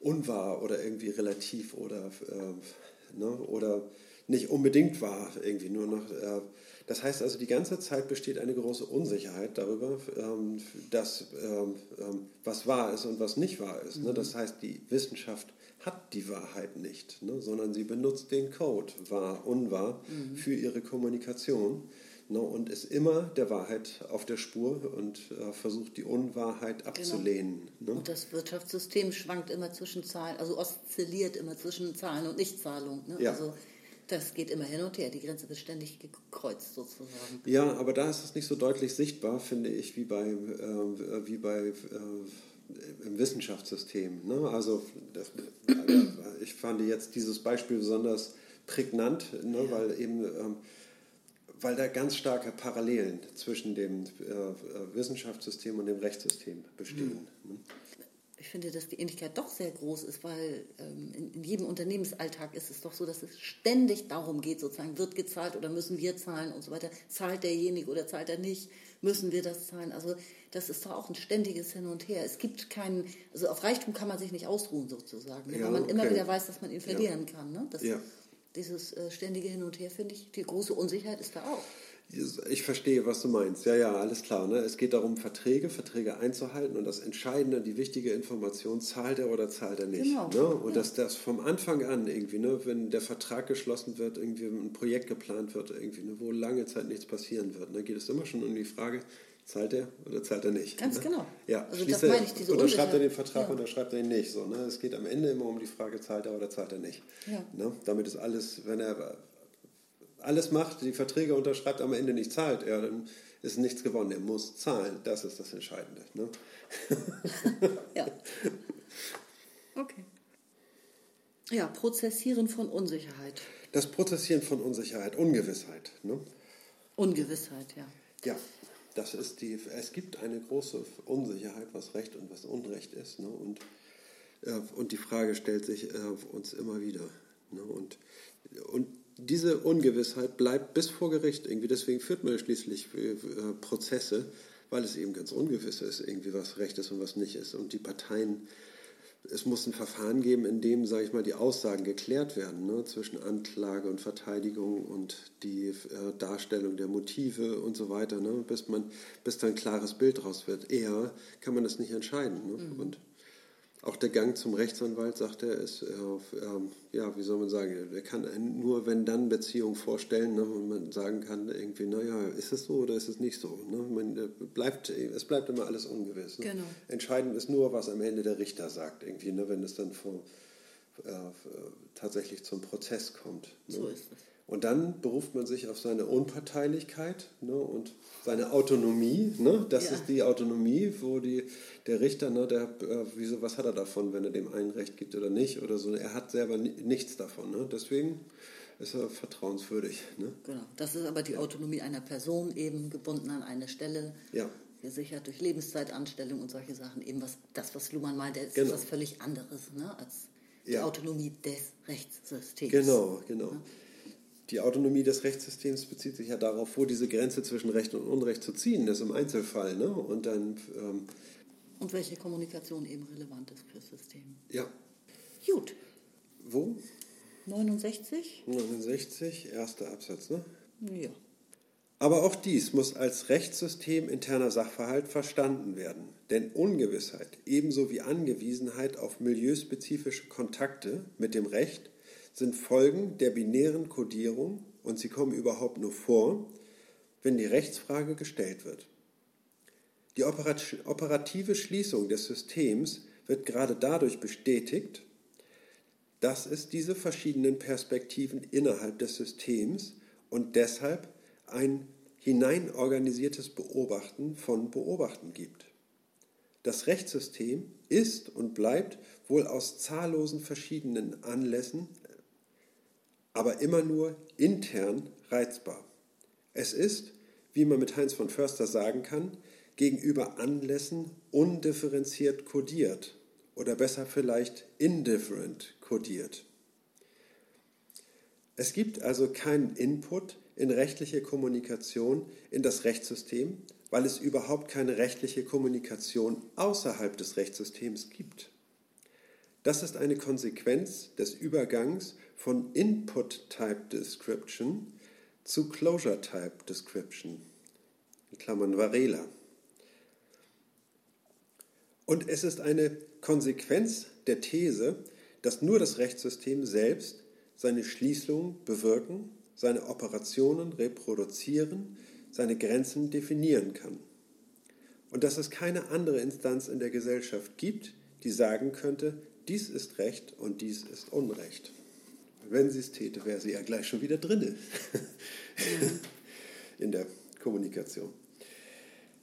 unwahr oder irgendwie relativ oder, äh, ne? oder nicht unbedingt wahr, irgendwie nur noch. Äh, das heißt also, die ganze Zeit besteht eine große Unsicherheit darüber, ähm, dass, ähm, ähm, was wahr ist und was nicht wahr ist. Ne? Mhm. Das heißt, die Wissenschaft hat die Wahrheit nicht, ne? sondern sie benutzt den Code, wahr, unwahr, mhm. für ihre Kommunikation ne? und ist immer der Wahrheit auf der Spur und äh, versucht, die Unwahrheit genau. abzulehnen. Genau. Und das Wirtschaftssystem schwankt immer zwischen Zahlen, also oszilliert immer zwischen Zahlen und Nichtzahlung. Ne? Ja. Also, das geht immer hin und her, die Grenze wird ständig gekreuzt sozusagen. Ja, aber da ist es nicht so deutlich sichtbar, finde ich, wie bei, äh, wie bei äh, im Wissenschaftssystem. Ne? Also das, ich fand jetzt dieses Beispiel besonders prägnant, ne? ja. weil eben ähm, weil da ganz starke Parallelen zwischen dem äh, Wissenschaftssystem und dem Rechtssystem bestehen. Mhm. Ne? Ich finde, dass die Ähnlichkeit doch sehr groß ist, weil ähm, in, in, jedem Unternehmensalltag ist es doch so, dass es ständig darum geht, sozusagen, wird gezahlt oder müssen wir zahlen und so weiter. Zahlt derjenige oder zahlt er nicht? Müssen wir das zahlen? Also das ist doch auch ein ständiges Hin und Her. Es gibt keinen, also auf Reichtum kann man sich nicht ausruhen sozusagen, ne? ja, weil man okay. immer wieder weiß, dass man ihn verlieren ja. kann. Ne? Das, ja. Dieses äh, ständige Hin und Her, finde ich, die große Unsicherheit ist da auch. Ich verstehe, was du meinst. Ja, ja, alles klar. Ne? Es geht darum, Verträge, Verträge einzuhalten und das Entscheidende, die wichtige Information, zahlt er oder zahlt er nicht. Genau. Ne? Und ja. dass das vom Anfang an irgendwie, ne, wenn der Vertrag geschlossen wird, irgendwie ein Projekt geplant wird, irgendwie, ne, wo lange Zeit nichts passieren wird, ne, geht es immer schon um die Frage, zahlt er oder zahlt er nicht? Ganz ne? genau. Ja, also das meine ich, diese Unterschreibt er den Vertrag ja. oder schreibt er ihn nicht? So, ne? Es geht am Ende immer um die Frage, zahlt er oder zahlt er nicht? Ja. Ne? Damit ist alles, wenn er alles macht, die Verträge unterschreibt, am Ende nicht zahlt, ja, dann ist nichts gewonnen. Er muss zahlen. Das ist das Entscheidende. Ne? ja. Okay. Ja, Prozessieren von Unsicherheit. Das Prozessieren von Unsicherheit, Ungewissheit. Ne? Ungewissheit, ja. Ja, das ist die. Es gibt eine große Unsicherheit, was Recht und was Unrecht ist. Ne? Und, äh, und die Frage stellt sich äh, uns immer wieder. Ne? Und, und diese Ungewissheit bleibt bis vor Gericht irgendwie. Deswegen führt man schließlich äh, Prozesse, weil es eben ganz ungewiss ist, irgendwie was Recht ist und was nicht ist. Und die Parteien, es muss ein Verfahren geben, in dem, sage ich mal, die Aussagen geklärt werden ne, zwischen Anklage und Verteidigung und die äh, Darstellung der Motive und so weiter, ne, bis man, bis da ein klares Bild raus wird. Eher kann man das nicht entscheiden. Ne? Mhm. Und auch der Gang zum Rechtsanwalt, sagt er, ist, äh, äh, ja, wie soll man sagen, er kann nur wenn dann Beziehung vorstellen, ne, und man sagen kann, irgendwie, naja, ist es so oder ist es nicht so? Ne? Man, äh, bleibt, es bleibt immer alles ungewiss. Ne? Genau. Entscheidend ist nur, was am Ende der Richter sagt, irgendwie, ne, wenn es dann vor, äh, tatsächlich zum Prozess kommt. Ne? So ist es. Und dann beruft man sich auf seine Unparteilichkeit ne, und seine Autonomie. Ne? Das ja. ist die Autonomie, wo die, der Richter, ne, der, äh, wieso, was hat er davon, wenn er dem einen Recht gibt oder nicht? Oder so. Er hat selber nichts davon. Ne? Deswegen ist er vertrauenswürdig. Ne? Genau. Das ist aber die Autonomie einer Person, eben gebunden an eine Stelle. Ja. Gesichert durch Lebenszeitanstellung und solche Sachen. Eben was, das, was Luhmann meinte, ist genau. was völlig anderes ne, als die ja. Autonomie des Rechtssystems. Genau, genau. Ja? Die Autonomie des Rechtssystems bezieht sich ja darauf, wo diese Grenze zwischen Recht und Unrecht zu ziehen ist im Einzelfall. Ne? Und dann. Ähm, und welche Kommunikation eben relevant ist fürs System. Ja. Gut. Wo? 69. 69, erster Absatz, ne? Ja. Aber auch dies muss als Rechtssystem interner Sachverhalt verstanden werden. Denn Ungewissheit ebenso wie Angewiesenheit auf milieuspezifische Kontakte mit dem Recht sind Folgen der binären Kodierung und sie kommen überhaupt nur vor, wenn die Rechtsfrage gestellt wird. Die operative Schließung des Systems wird gerade dadurch bestätigt, dass es diese verschiedenen Perspektiven innerhalb des Systems und deshalb ein hineinorganisiertes Beobachten von Beobachten gibt. Das Rechtssystem ist und bleibt wohl aus zahllosen verschiedenen Anlässen aber immer nur intern reizbar. Es ist, wie man mit Heinz von Förster sagen kann, gegenüber Anlässen undifferenziert kodiert oder besser vielleicht indifferent kodiert. Es gibt also keinen Input in rechtliche Kommunikation in das Rechtssystem, weil es überhaupt keine rechtliche Kommunikation außerhalb des Rechtssystems gibt. Das ist eine Konsequenz des Übergangs von Input-Type Description zu Closure-Type Description, in Klammern Varela. Und es ist eine Konsequenz der These, dass nur das Rechtssystem selbst seine Schließung bewirken, seine Operationen reproduzieren, seine Grenzen definieren kann. Und dass es keine andere Instanz in der Gesellschaft gibt, die sagen könnte, dies ist Recht und dies ist Unrecht. Wenn sie es täte, wäre sie ja gleich schon wieder drinne in der Kommunikation.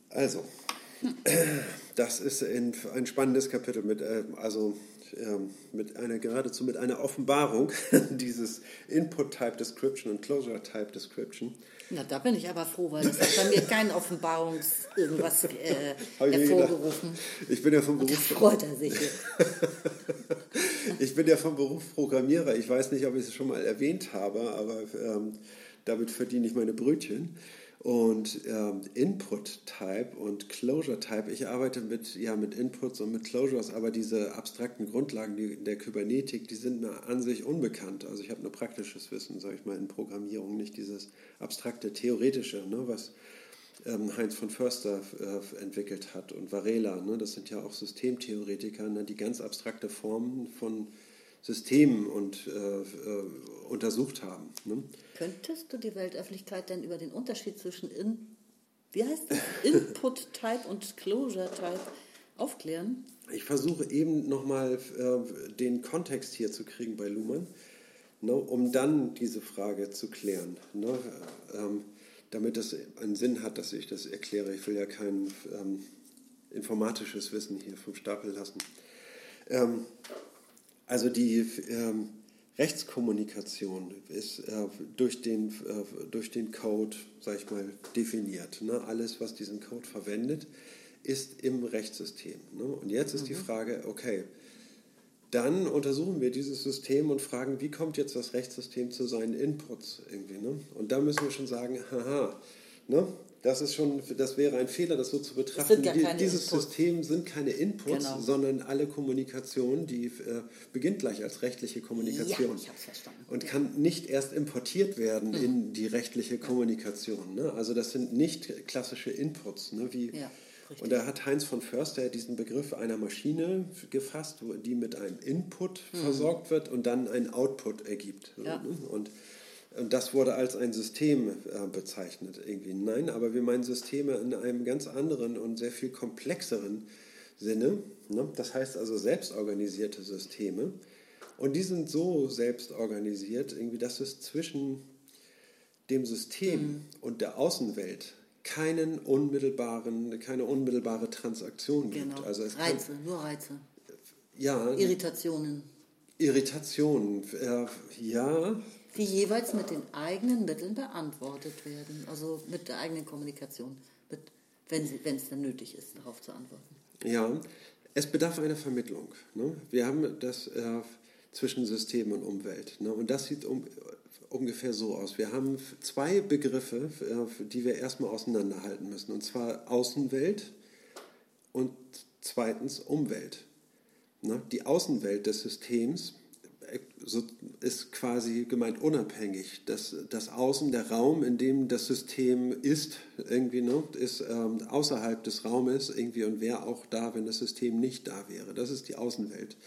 Also, das ist ein, spannendes Kapitel mit, äh, also ähm, mit einer, geradezu mit einer Offenbarung dieses Input-Type Description und Closure-Type Description. Na, da bin ich aber froh, weil das hat bei mir kein Offenbarungs irgendwas äh, hervorgerufen. Ich bin ja vom Beruf. freut er sich. ich bin ja vom Beruf Programmierer. Ich weiß nicht, ob ich es schon mal erwähnt habe, aber ähm, damit verdiene ich meine Brötchen. Und ähm, Input-Type und Closure-Type, ich arbeite mit, ja, mit Inputs und mit Closures, aber diese abstrakten Grundlagen der Kybernetik, die sind an sich unbekannt. Also ich habe nur praktisches Wissen, sage ich mal, in Programmierung, nicht dieses abstrakte, theoretische, ne, was Heinz von Förster äh, entwickelt hat und Varela. Ne, das sind ja auch Systemtheoretiker, ne, die ganz abstrakte Formen von Systemen und, äh, äh, untersucht haben. Ne? Könntest du die Weltöffentlichkeit denn über den Unterschied zwischen in, wie heißt das? Input-Type und Closure-Type aufklären? Ich versuche eben nochmal äh, den Kontext hier zu kriegen bei Luhmann, ne, um dann diese Frage zu klären. Ne, ähm, damit es einen Sinn hat, dass ich das erkläre. Ich will ja kein ähm, informatisches Wissen hier vom Stapel lassen. Ähm, also die ähm, Rechtskommunikation ist äh, durch, den, äh, durch den Code, sag ich mal, definiert. Ne? Alles, was diesen Code verwendet, ist im Rechtssystem. Ne? Und jetzt ist mhm. die Frage, okay, dann untersuchen wir dieses System und fragen, wie kommt jetzt das Rechtssystem zu seinen Inputs irgendwie. Ne? Und da müssen wir schon sagen, haha, ne? Das ist schon, das wäre ein Fehler, das so zu betrachten. Ja die, dieses Inputs. System sind keine Inputs, genau. sondern alle Kommunikation, die äh, beginnt gleich als rechtliche Kommunikation. Ja, ich verstanden. Und kann nicht erst importiert werden mhm. in die rechtliche Kommunikation. Ne? Also das sind nicht klassische Inputs, ne? wie ja. Und da hat Heinz von Förster diesen Begriff einer Maschine gefasst, die mit einem Input mhm. versorgt wird und dann ein Output ergibt. Ja. Ne? Und und das wurde als ein System äh, bezeichnet irgendwie. Nein, aber wir meinen Systeme in einem ganz anderen und sehr viel komplexeren Sinne. Ne? Das heißt also selbstorganisierte Systeme. Und die sind so selbst organisiert, irgendwie, dass es zwischen dem System mhm. und der Außenwelt keinen unmittelbaren, keine unmittelbare Transaktion gibt. Genau. Also es Reize, kann, nur Reize. Ja. Irritationen. Irritationen, äh, ja, die jeweils mit den eigenen Mitteln beantwortet werden, also mit der eigenen Kommunikation, mit, wenn, sie, wenn es dann nötig ist, darauf zu antworten. Ja, es bedarf einer Vermittlung. Ne? Wir haben das äh, zwischen System und Umwelt. Ne? Und das sieht um, ungefähr so aus. Wir haben zwei Begriffe, äh, die wir erstmal auseinanderhalten müssen. Und zwar Außenwelt und zweitens Umwelt. Ne? Die Außenwelt des Systems ist quasi gemeint unabhängig. Das, das Außen, der Raum, in dem das System ist, irgendwie, ne, ist ähm, außerhalb des Raumes irgendwie und wäre auch da, wenn das System nicht da wäre. Das ist die Außenwelt.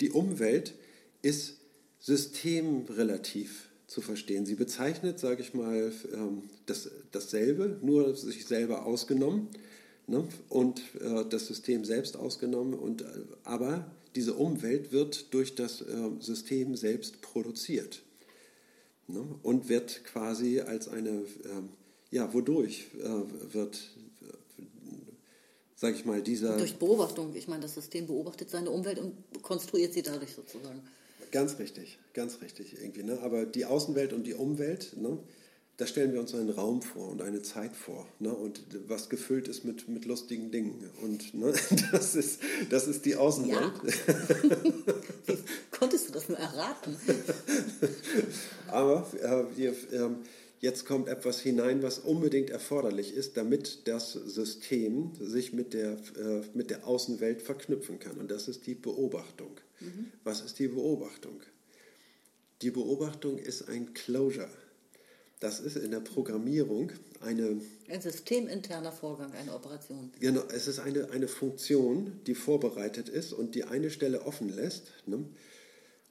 Die Umwelt ist systemrelativ zu verstehen. Sie bezeichnet, sage ich mal, ähm, das, dasselbe, nur sich selber ausgenommen ne, und äh, das System selbst ausgenommen, und, äh, aber diese Umwelt wird durch das äh, System selbst produziert ne? und wird quasi als eine, ähm, ja, wodurch äh, wird, äh, sage ich mal, dieser... Durch Beobachtung. Ich meine, das System beobachtet seine Umwelt und konstruiert sie dadurch sozusagen. Ganz richtig, ganz richtig irgendwie. Ne? Aber die Außenwelt und die Umwelt, ne? da stellen wir uns einen Raum vor und eine Zeit vor ne? und was gefüllt ist mit, mit lustigen Dingen. Und ne? das, ist, das ist die Außenwelt. Ja. Wie konntest du das nur erraten? Aber äh, wir, äh, jetzt kommt etwas hinein, was unbedingt erforderlich ist, damit das System sich mit der, äh, mit der Außenwelt verknüpfen kann. Und das ist die Beobachtung. Mhm. Was ist die Beobachtung? Die Beobachtung ist ein Closure. Das ist in der Programmierung eine... Ein systeminterner Vorgang, eine Operation. Genau, es ist eine, eine Funktion, die vorbereitet ist und die eine Stelle offen lässt ne?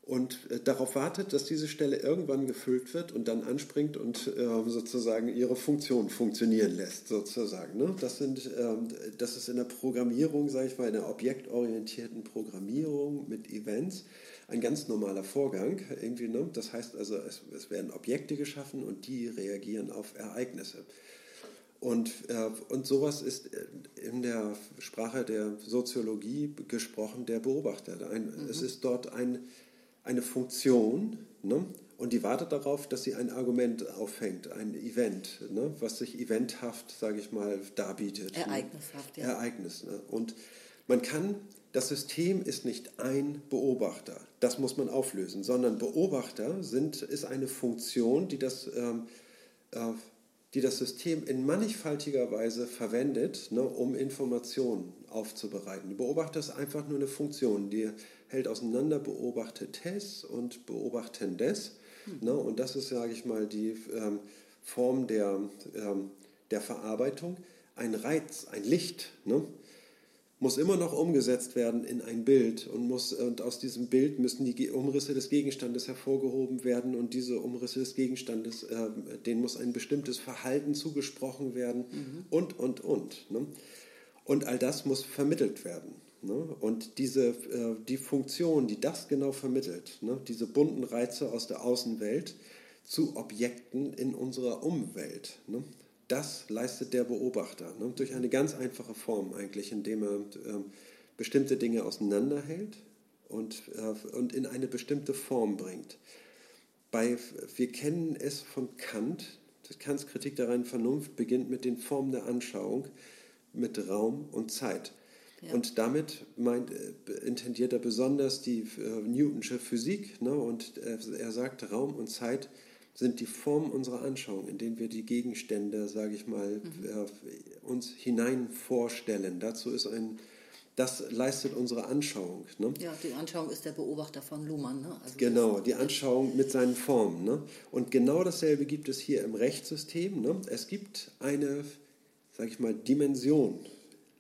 Und äh, darauf wartet, dass diese Stelle irgendwann gefüllt wird und dann anspringt und äh, sozusagen ihre Funktion funktionieren lässt, sozusagen. Ne? Das, sind, äh, das ist in der Programmierung, sage ich mal, in der objektorientierten Programmierung mit Events ein ganz normaler Vorgang. Irgendwie, ne? Das heißt also, es, es, werden Objekte geschaffen und die reagieren auf Ereignisse. Und, äh, und sowas ist in der Sprache der Soziologie gesprochen der Beobachter. Ein, mhm. Es ist dort ein, eine Funktion ne? und die wartet darauf, dass sie ein Argument aufhängt, ein Event, ne? was sich eventhaft, sage ich mal, darbietet. Ereignishaft, ja. Ereignis. Ne? Und man kann das System ist nicht ein Beobachter, das muss man auflösen, sondern Beobachter sind, ist eine Funktion, die das, ähm, äh, die das System in mannigfaltiger Weise verwendet, ne, um Informationen aufzubereiten. Beobachter ist einfach nur eine Funktion, die hält auseinander Beobachtetes und Beobachtendes. Mhm. Ne, und das ist, sage ich mal, die ähm, Form der, ähm, der Verarbeitung. Ein Reiz, ein Licht. Ne? muss immer noch umgesetzt werden in ein Bild und, muss, und aus diesem Bild müssen die Umrisse des Gegenstandes hervorgehoben werden und diese Umrisse des Gegenstandes, äh, denen muss ein bestimmtes Verhalten zugesprochen werden mhm. und, und, und. Ne? Und all das muss vermittelt werden. Ne? Und diese, äh, die Funktion, die das genau vermittelt, ne? diese bunten Reize aus der Außenwelt zu Objekten in unserer Umwelt. Ne? das leistet der Beobachter ne? durch eine ganz einfache Form eigentlich, indem er äh, bestimmte Dinge auseinanderhält und, äh, und in eine bestimmte Form bringt. Bei, wir kennen es von Kant, Kants Kritik der reinen Vernunft beginnt mit den Formen der Anschauung, mit Raum und Zeit. Ja. Und damit meint, äh, intendiert er besonders die äh, Newtonsche Physik ne? und er sagt, Raum und Zeit sind die Formen unserer Anschauung, in denen wir die Gegenstände, sage ich mal, mhm. äh, uns hinein vorstellen. Dazu ist ein, das leistet unsere Anschauung. Ne? Ja, die Anschauung ist der Beobachter von Luhmann. Ne? Also genau, die Anschauung mit seinen Formen. Ne? Und genau dasselbe gibt es hier im Rechtssystem. Ne? Es gibt eine, sage ich mal, Dimension,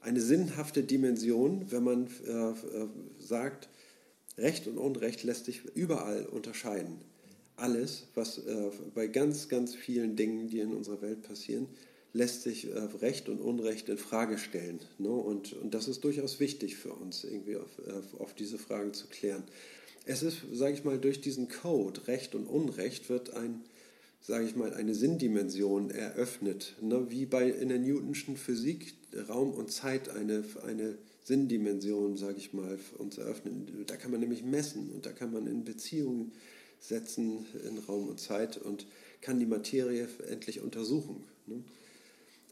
eine sinnhafte Dimension, wenn man äh, äh, sagt, Recht und Unrecht lässt sich überall unterscheiden alles, was äh, bei ganz, ganz vielen Dingen, die in unserer Welt passieren, lässt sich äh, Recht und Unrecht in Frage stellen. Ne? Und, und das ist durchaus wichtig für uns, irgendwie auf, äh, auf diese Fragen zu klären. Es ist, sage ich mal, durch diesen Code Recht und Unrecht wird ein, sage ich mal, eine Sinndimension eröffnet, ne? wie bei in der Newtonschen Physik Raum und Zeit eine, eine Sinndimension, sage ich mal, uns eröffnen. Da kann man nämlich messen und da kann man in Beziehungen setzen in Raum und Zeit und kann die Materie endlich untersuchen. Ne?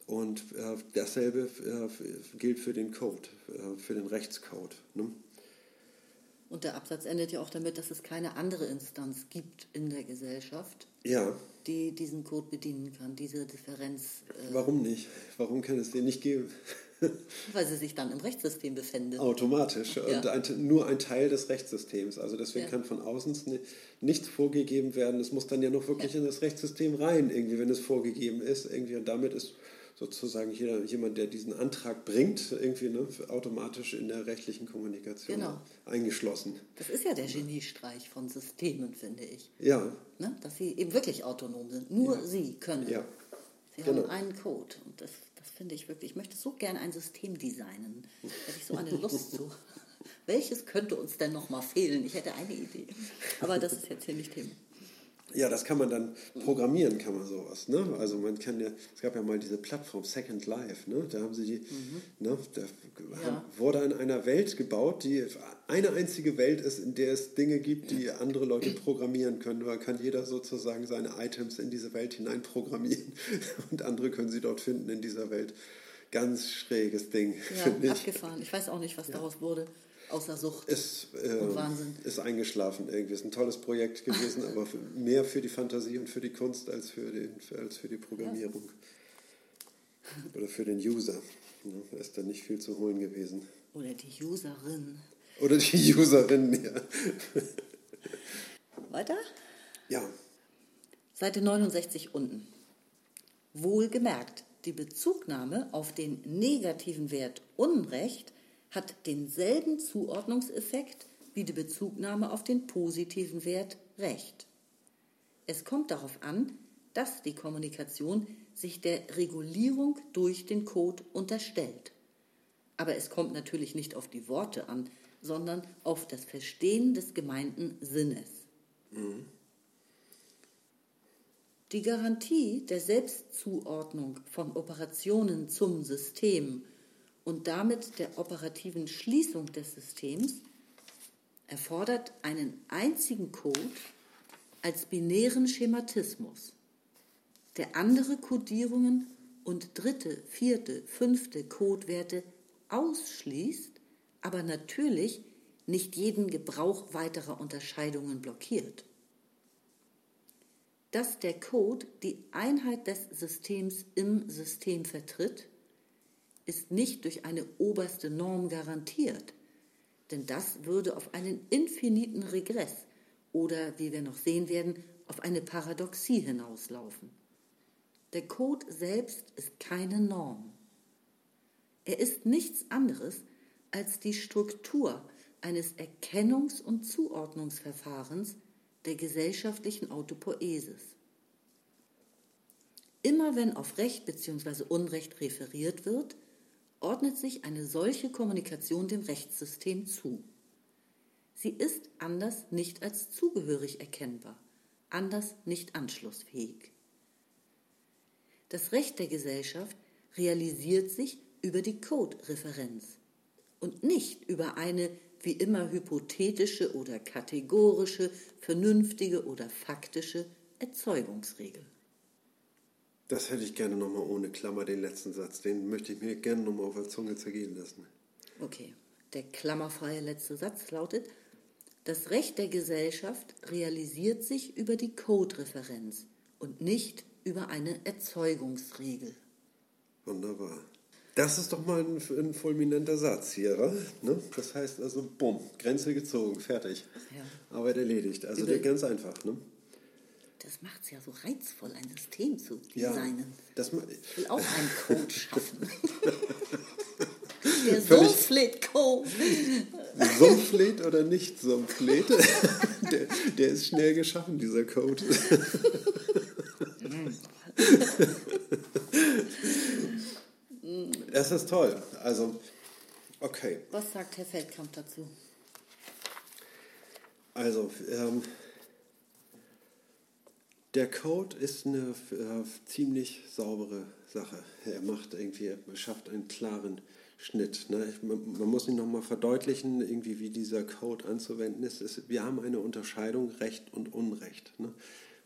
Und äh, dasselbe äh, gilt für den Code, äh, für den Rechtscode. Ne? Und der Absatz endet ja auch damit, dass es keine andere Instanz gibt in der Gesellschaft, ja. die diesen Code bedienen kann, diese Differenz. Äh Warum nicht? Warum kann es den nicht geben? Weil sie sich dann im Rechtssystem befinden. Automatisch. Ja. Und ein, nur ein Teil des Rechtssystems. Also deswegen ja. kann von außen nichts vorgegeben werden. Es muss dann ja noch wirklich in das Rechtssystem rein, irgendwie, wenn es vorgegeben ist. Irgendwie. Und damit ist sozusagen jeder, jemand, der diesen Antrag bringt, irgendwie ne, automatisch in der rechtlichen Kommunikation genau. eingeschlossen. Das ist ja der Geniestreich von Systemen, finde ich. Ja. Ne? Dass sie eben wirklich autonom sind. Nur sie können. Ja. Sie genau. haben einen Code und das das finde ich wirklich. Ich möchte so gerne ein System designen. Da hätte ich so eine Lust zu. Welches könnte uns denn noch mal fehlen? Ich hätte eine Idee. Aber das ist jetzt hier nicht Thema. Ja, das kann man dann programmieren, kann man sowas. Ne? Also man kann ja, es gab ja mal diese Plattform Second Life, ne? da haben sie die, mhm. ne? da ja. wurde in einer Welt gebaut, die eine einzige Welt ist, in der es Dinge gibt, die andere Leute programmieren können. Da kann jeder sozusagen seine Items in diese Welt hinein programmieren und andere können sie dort finden in dieser Welt. Ganz schräges Ding. Ja, abgefahren. Ich weiß auch nicht, was ja. daraus wurde außer Sucht ist, äh, und Wahnsinn. Ist eingeschlafen irgendwie. Ist ein tolles Projekt gewesen, aber für, mehr für die Fantasie und für die Kunst als für, den, als für die Programmierung. Oder für den User. Ne? Da ist da nicht viel zu holen gewesen. Oder die Userin. Oder die Userin, ja. Weiter? Ja. Seite 69 unten. Wohlgemerkt, die Bezugnahme auf den negativen Wert Unrecht hat denselben Zuordnungseffekt wie die Bezugnahme auf den positiven Wert Recht. Es kommt darauf an, dass die Kommunikation sich der Regulierung durch den Code unterstellt. Aber es kommt natürlich nicht auf die Worte an, sondern auf das Verstehen des gemeinten Sinnes. Mhm. Die Garantie der Selbstzuordnung von Operationen zum System und damit der operativen Schließung des Systems erfordert einen einzigen Code als binären Schematismus, der andere Codierungen und dritte, vierte, fünfte Codewerte ausschließt, aber natürlich nicht jeden Gebrauch weiterer Unterscheidungen blockiert. Dass der Code die Einheit des Systems im System vertritt, ist nicht durch eine oberste Norm garantiert, denn das würde auf einen infiniten Regress oder, wie wir noch sehen werden, auf eine Paradoxie hinauslaufen. Der Code selbst ist keine Norm. Er ist nichts anderes als die Struktur eines Erkennungs- und Zuordnungsverfahrens der gesellschaftlichen Autopoesis. Immer wenn auf Recht bzw. Unrecht referiert wird, ordnet sich eine solche Kommunikation dem Rechtssystem zu. Sie ist anders nicht als zugehörig erkennbar, anders nicht anschlussfähig. Das Recht der Gesellschaft realisiert sich über die Code-Referenz und nicht über eine wie immer hypothetische oder kategorische, vernünftige oder faktische Erzeugungsregel. Das hätte ich gerne nochmal ohne Klammer, den letzten Satz. Den möchte ich mir gerne nochmal auf der Zunge zergehen lassen. Okay. Der klammerfreie letzte Satz lautet, das Recht der Gesellschaft realisiert sich über die Code-Referenz und nicht über eine Erzeugungsregel. Wunderbar. Das ist doch mal ein, ein fulminanter Satz hier. Ne? Das heißt also, bumm, Grenze gezogen, fertig. Ja. Arbeit erledigt. Also über, ganz einfach. Ne? Das macht es ja so reizvoll, ein System zu designen. Ja, ich will auch einen Code schaffen. Der Sumpflet-Code. Sumpflet oder nicht Sumpflet? Der, der ist schnell geschaffen, dieser Code. Das ist toll. Also, okay. Was sagt Herr Feldkamp dazu? Also, ähm, der Code ist eine äh, ziemlich saubere Sache. Er macht irgendwie, er schafft einen klaren Schnitt. Ne? Man, man, muss ihn nochmal verdeutlichen, irgendwie wie dieser Code anzuwenden ist. Es, wir haben eine Unterscheidung Recht und Unrecht. Ne?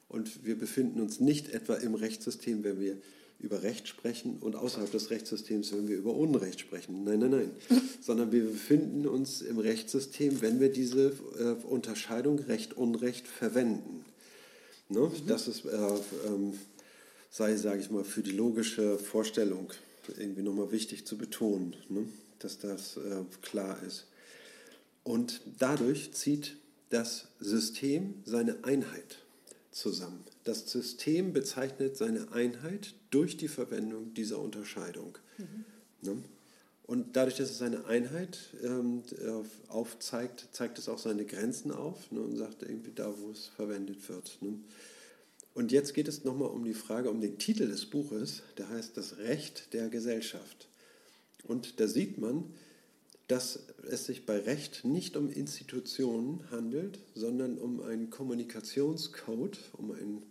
Und wir befinden uns nicht etwa im Rechtssystem, wenn wir über Recht sprechen und außerhalb des Rechtssystems, wenn wir über Unrecht sprechen. Nein, nein, nein. Sondern wir befinden uns im Rechtssystem, wenn wir diese äh, Unterscheidung Recht-Unrecht verwenden. Ne? Mhm. Das ist, äh, ähm, sei, sage ich mal, für die logische Vorstellung irgendwie nochmal wichtig zu betonen, ne? dass das äh, klar ist. Und dadurch zieht das System seine Einheit zusammen. Das System bezeichnet seine Einheit durch die Verwendung dieser Unterscheidung. Mhm. Ne? Und dadurch, dass es seine Einheit ähm, aufzeigt, zeigt es auch seine Grenzen auf ne, und sagt irgendwie da, wo es verwendet wird. Ne. Und jetzt geht es nochmal um die Frage, um den Titel des Buches, der heißt Das Recht der Gesellschaft. Und da sieht man, dass es sich bei Recht nicht um Institutionen handelt, sondern um einen Kommunikationscode, um ein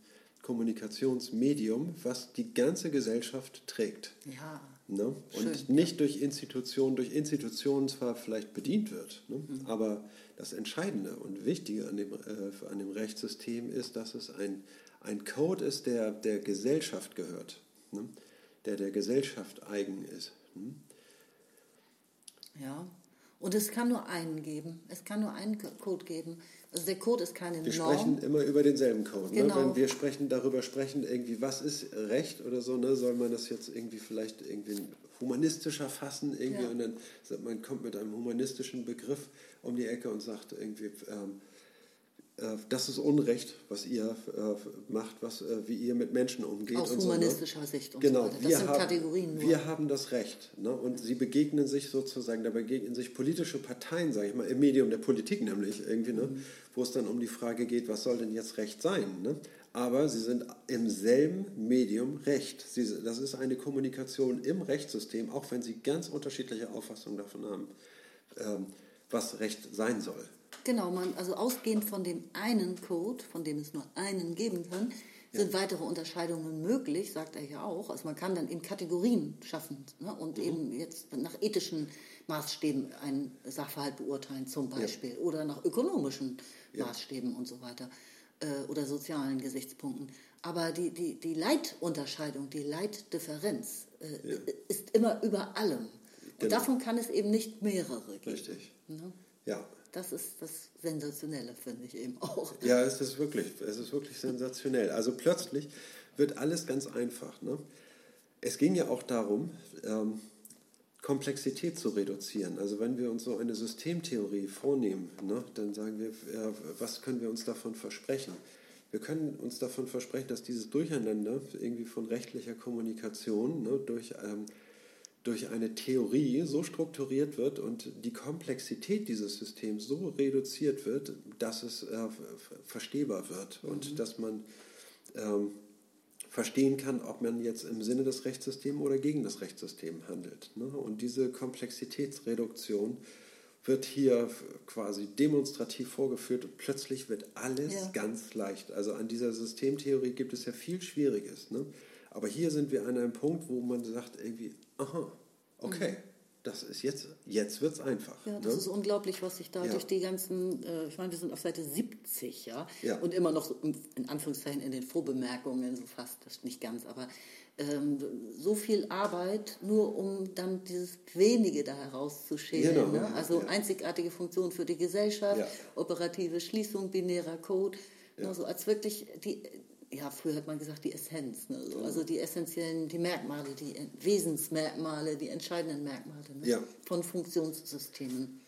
Kommunikationsmedium, was die ganze Gesellschaft trägt. Ja. Ne? Und Schön, nicht ja. durch Institutionen, durch Institutionen zwar vielleicht bedient wird, ne? mhm. aber das Entscheidende und Wichtige an dem, äh, an dem Rechtssystem ist, dass es ein, ein Code ist, der der Gesellschaft gehört, ne? der der Gesellschaft eigen ist. Hm? Ja, und es kann nur einen geben. Es kann nur einen Code geben. Also der Code ist keine wir Norm. Wir sprechen immer über denselben Code. Ne? Genau. Ne? Wenn wir sprechen, darüber sprechen, irgendwie, was ist Recht oder so, ne? soll man das jetzt irgendwie vielleicht irgendwie humanistischer fassen irgendwie ja. und dann man kommt mit einem humanistischen Begriff um die Ecke und sagt irgendwie, ähm, äh, das ist Unrecht, was ihr äh, macht, was, äh, wie ihr mit Menschen umgeht. Aus humanistischer so, ne? Sicht. Und genau, so das wir sind haben. Wir haben das Recht. Ne? Und sie begegnen sich sozusagen, da begegnen sich politische Parteien, sage ich mal, im Medium der Politik nämlich irgendwie, ne? Mhm. wo es dann um die Frage geht, was soll denn jetzt Recht sein? Ne? Aber sie sind im selben Medium Recht. Sie, das ist eine Kommunikation im Rechtssystem, auch wenn sie ganz unterschiedliche Auffassungen davon haben, ähm, was Recht sein soll. Genau, man, also ausgehend von dem einen Code, von dem es nur einen geben kann, sind ja. weitere Unterscheidungen möglich, sagt er ja auch. Also man kann dann eben Kategorien schaffen ne? und mhm. eben jetzt nach ethischen Maßstäben einen Sachverhalt beurteilen zum Beispiel ja. oder nach ökonomischen ja. Maßstäben und so weiter äh, oder sozialen Gesichtspunkten. Aber die, die, die Leitunterscheidung, die Leitdifferenz äh, ist immer über allem. Und genau. davon kann es eben nicht mehrere geben. Richtig. Ne? Ja, das ist das Sensationelle, finde ich eben auch. Ja, es ist wirklich, es ist wirklich sensationell. Also plötzlich wird alles ganz einfach. Ne? Es ging ja auch darum, ähm, Komplexität zu reduzieren. Also wenn wir uns so eine Systemtheorie vornehmen, ne, dann sagen wir, äh, was können wir uns davon versprechen? Wir können uns davon versprechen, dass dieses Durcheinander irgendwie von rechtlicher Kommunikation ne, durch ähm, durch eine Theorie so strukturiert wird und die Komplexität dieses Systems so reduziert wird, dass es äh, verstehbar wird mhm. und dass man ähm, verstehen kann, ob man jetzt im Sinne des Rechtssystems oder gegen das Rechtssystem handelt. Ne? Und diese Komplexitätsreduktion wird hier quasi demonstrativ vorgeführt und plötzlich wird alles ja. ganz leicht. Also an dieser Systemtheorie gibt es ja viel Schwieriges. Ne? Aber hier sind wir an einem Punkt, wo man sagt irgendwie, aha, okay, mhm. das ist jetzt, jetzt wird es einfach. Ja, das ne? ist unglaublich, was sich da ja. durch die ganzen, äh, ich meine, wir sind auf Seite 70, ja, ja. und immer noch so in Anführungszeichen in den Vorbemerkungen, so fast, das nicht ganz, aber ähm, so viel Arbeit, nur um dann dieses Wenige da herauszuschälen. Genau. Ne? Also ja. einzigartige Funktion für die Gesellschaft, operative Schließung, binärer Code, ja. so als wirklich die, ja, früher hat man gesagt, die Essenz, ne? so, also die essentiellen, die Merkmale, die Wesensmerkmale, die entscheidenden Merkmale ne? ja. von Funktionssystemen.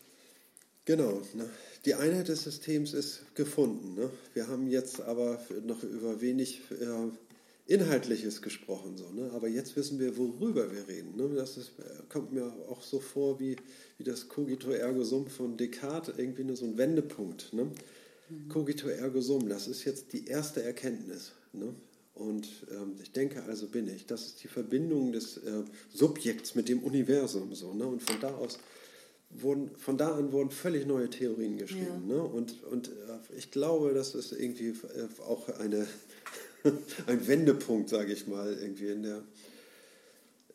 Genau, ne? die Einheit des Systems ist gefunden. Ne? Wir haben jetzt aber noch über wenig äh, Inhaltliches gesprochen, so, ne? aber jetzt wissen wir, worüber wir reden. Ne? Das ist, kommt mir auch so vor wie, wie das Cogito ergo sum von Descartes, irgendwie nur so ein Wendepunkt. Ne? Cogito ergo sum, das ist jetzt die erste Erkenntnis. Ne? Und ähm, ich denke, also bin ich. Das ist die Verbindung des äh, Subjekts mit dem Universum. So, ne? Und von da aus wurden, von da an wurden völlig neue Theorien geschrieben. Ja. Ne? Und, und äh, ich glaube, das ist irgendwie äh, auch eine, ein Wendepunkt, sage ich mal, irgendwie in der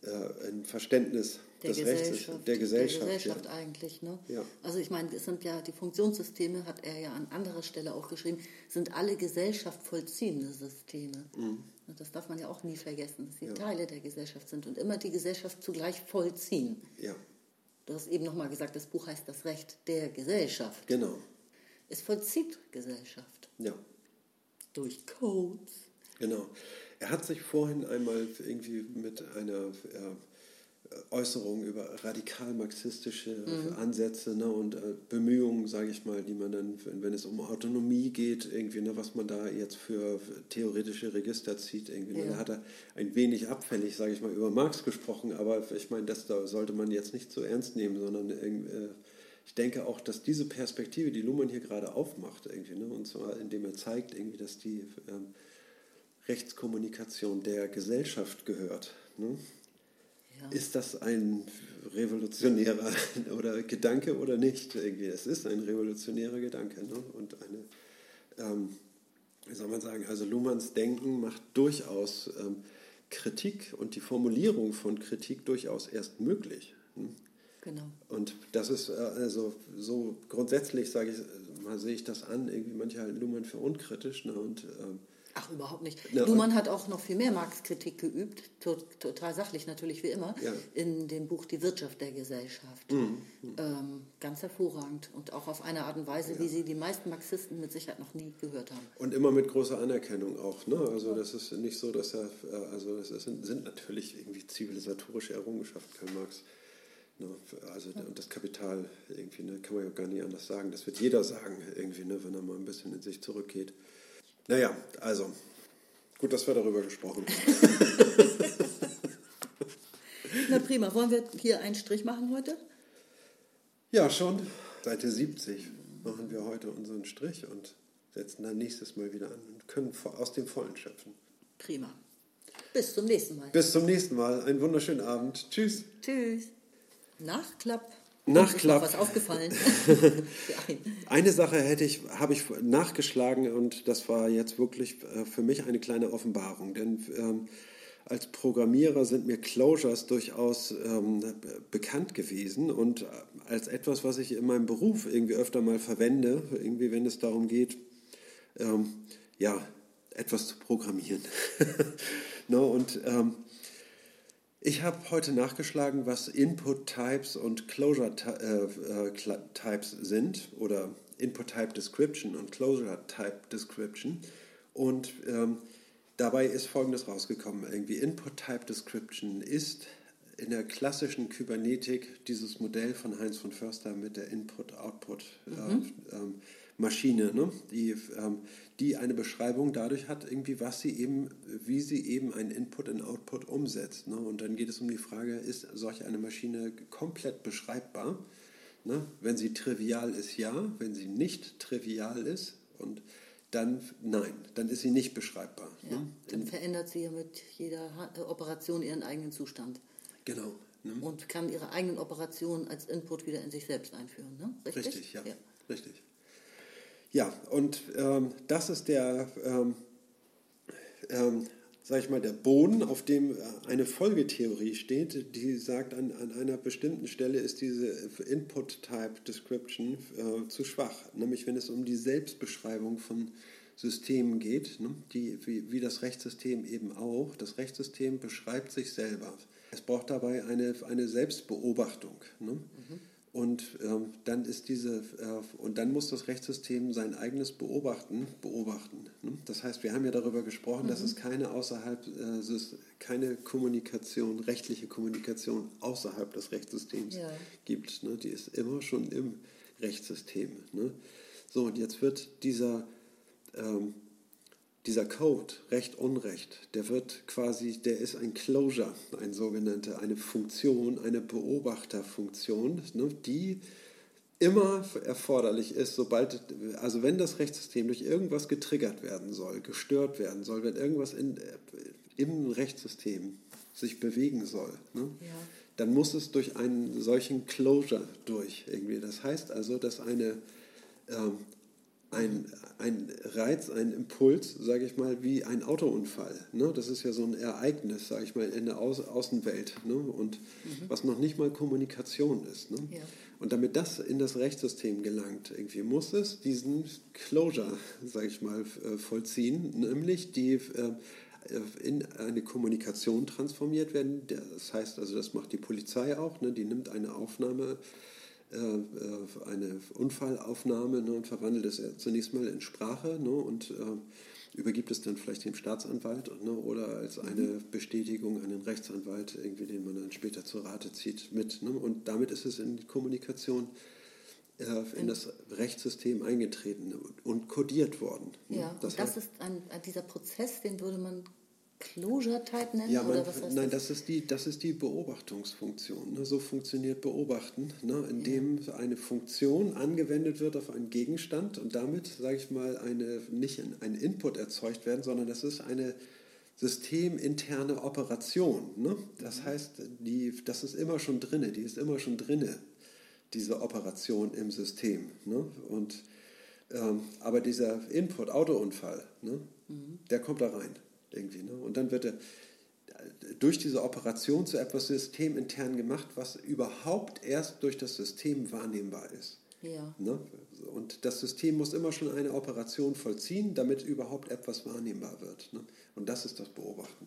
äh, ein Verständnis der des Gesellschaft, Rechts, der Gesellschaft, der Gesellschaft ja. eigentlich. Ne? Ja. Also ich meine, es sind ja die Funktionssysteme, hat er ja an anderer Stelle auch geschrieben, sind alle Gesellschaft vollziehende Systeme. Mhm. Das darf man ja auch nie vergessen, dass sie ja. Teile der Gesellschaft sind und immer die Gesellschaft zugleich vollziehen. Ja. Du hast eben nochmal gesagt, das Buch heißt Das Recht der Gesellschaft. Genau. Es vollzieht Gesellschaft. Ja. Durch Codes. Genau. Er hat sich vorhin einmal irgendwie mit einer Äußerungen über radikal-marxistische mhm. Ansätze ne, und äh, Bemühungen, sage ich mal, die man dann, wenn, wenn, es um Autonomie geht, irgendwie, ne, was man da jetzt für theoretische Register zieht, irgendwie. Ne, ja. Da hat er ein wenig abfällig, sage ich mal, über Marx gesprochen, aber ich meine, das da sollte man jetzt nicht so ernst nehmen, sondern äh, ich denke auch, dass diese Perspektive, die Luhmann hier gerade aufmacht, irgendwie, ne, und zwar indem er zeigt, irgendwie, dass die ähm, Rechtskommunikation der Gesellschaft gehört. Ne? Ist das ein, revolutionärer oder Gedanke oder nicht. Es ist ein revolutionärer Gedanke ne? und eine, ähm, wie soll man sagen, also Luhmanns Denken macht durchaus ähm, Kritik und die Formulierung von Kritik durchaus erst möglich. Hm? Genau. Und das ist äh, also so grundsätzlich, sage ich, mal sehe ich das an, irgendwie manche halten Luhmann für unkritisch ne? und ähm, Ach, überhaupt nicht. Ja, Luhmann hat auch noch viel mehr Marx-Kritik geübt, total sachlich natürlich wie immer, ja. in dem Buch Die Wirtschaft der Gesellschaft. Mhm. Ähm, ganz hervorragend und auch auf eine Art und Weise, ja. wie sie die meisten Marxisten mit Sicherheit noch nie gehört haben. Und immer mit großer Anerkennung auch. Ne? Also das ist nicht so, dass er, äh, also das sind, sind natürlich irgendwie zivilisatorische Errungenschaften, Karl Marx. Ne? Also und das Kapital irgendwie, ne, kann man ja gar nicht anders sagen. Das wird jeder sagen irgendwie, ne, wenn er mal ein bisschen in sich zurückgeht. Naja, also, gut, dass wir darüber gesprochen haben. Na prima, wollen wir hier einen Strich machen heute? Ja, schon. Seite 70 machen wir heute unseren Strich und setzen dann nächstes Mal wieder an und können aus dem Vollen schöpfen. Prima. Bis zum nächsten Mal. Bis zum nächsten Mal. Einen wunderschönen Abend. Tschüss. Tschüss. Nachklapp. Nachklapp. Ist was aufgefallen. eine Sache hätte ich, habe ich nachgeschlagen und das war jetzt wirklich äh, für mich eine kleine Offenbarung, denn ähm, als Programmierer sind mir Closures durchaus ähm, bekannt gewesen und äh, als etwas, was ich in meinem Beruf irgendwie öfter mal verwende, irgendwie wenn es darum geht, ähm, ja, etwas zu programmieren. no, und ähm, ich habe heute nachgeschlagen, was Input Types und Closure äh, äh, Types sind oder Input Type Description und Closure Type Description. Und ähm, dabei ist Folgendes rausgekommen. Irgendwie Input Type Description ist in der klassischen Kybernetik dieses Modell von Heinz von Förster mit der Input-Output-Maschine, äh, mhm. ähm, ne? die ähm, die eine Beschreibung dadurch hat, irgendwie, was sie eben, wie sie eben einen Input in Output umsetzt. Ne? Und dann geht es um die Frage, ist solch eine Maschine komplett beschreibbar? Ne? Wenn sie trivial ist, ja. Wenn sie nicht trivial ist, und dann nein, dann ist sie nicht beschreibbar. Ja, ne? Dann verändert sie ja mit jeder äh, Operation ihren eigenen Zustand. Genau. Ne? Und kann ihre eigenen Operationen als Input wieder in sich selbst einführen. Ne? Richtig? Richtig, ja. ja. Richtig. Ja, und ähm, das ist der, ähm, ähm, ich mal, der Boden, auf dem äh, eine Folgetheorie steht, die sagt, an, an einer bestimmten Stelle ist diese Input-Type-Description äh, zu schwach, nämlich wenn es um die Selbstbeschreibung von Systemen geht, ne, die, wie, wie das Rechtssystem eben auch. Das Rechtssystem beschreibt sich selber. Es braucht dabei eine, eine Selbstbeobachtung. Ne? Mhm. Und ähm, dann ist diese äh, und dann muss das Rechtssystem sein eigenes Beobachten beobachten. Ne? Das heißt, wir haben ja darüber gesprochen, mhm. dass es keine außerhalb äh, keine Kommunikation, rechtliche Kommunikation außerhalb des Rechtssystems ja. gibt. Ne? Die ist immer schon im Rechtssystem. Ne? So und jetzt wird dieser ähm, dieser Code, Recht, Unrecht, der wird quasi, der ist ein Closure, ein sogenannter, eine Funktion, eine Beobachterfunktion, ne, die immer erforderlich ist, sobald, also wenn das Rechtssystem durch irgendwas getriggert werden soll, gestört werden soll, wenn irgendwas in, im Rechtssystem sich bewegen soll, ne, ja. dann muss es durch einen solchen Closure durch irgendwie. Das heißt also, dass eine ähm, ein, ein Reiz, ein Impuls, sage ich mal, wie ein Autounfall. Ne? Das ist ja so ein Ereignis, sage ich mal, in der Au Außenwelt ne? und mhm. was noch nicht mal Kommunikation ist. Ne? Ja. Und damit das in das Rechtssystem gelangt, irgendwie muss es diesen Closure, sage ich mal, äh, vollziehen, nämlich die äh, in eine Kommunikation transformiert werden. Das heißt also, das macht die Polizei auch, ne? die nimmt eine Aufnahme eine Unfallaufnahme ne, und verwandelt es zunächst mal in Sprache ne, und äh, übergibt es dann vielleicht dem Staatsanwalt ne, oder als eine Bestätigung an den Rechtsanwalt, irgendwie, den man dann später zur Rate zieht, mit. Ne, und damit ist es in die Kommunikation in das Rechtssystem eingetreten und kodiert worden. Ne. Ja, das, das ist ein, dieser Prozess, den würde man Closure-Type nennen? Ja, man, oder was heißt nein, das? das? ist die, das ist die Beobachtungsfunktion. Ne? So funktioniert Beobachten, ne? indem ja. eine Funktion angewendet wird auf einen Gegenstand und damit, sage ich mal, eine, nicht ein Input erzeugt werden, sondern das ist eine, systeminterne Operation. Ne? Das heißt, die, das ist immer schon drinne, die ist immer schon drinne, diese Operation im System. Ne? Und, ähm, aber dieser Input, Autounfall, ne? Mhm. der kommt da rein irgendwie. Ne? Und dann wird er durch diese Operation zu etwas systemintern gemacht, was überhaupt erst durch das System wahrnehmbar ist. Ja. Ne? Und das System muss immer schon eine Operation vollziehen, damit überhaupt etwas wahrnehmbar wird. Ne? Und das ist das Beobachten.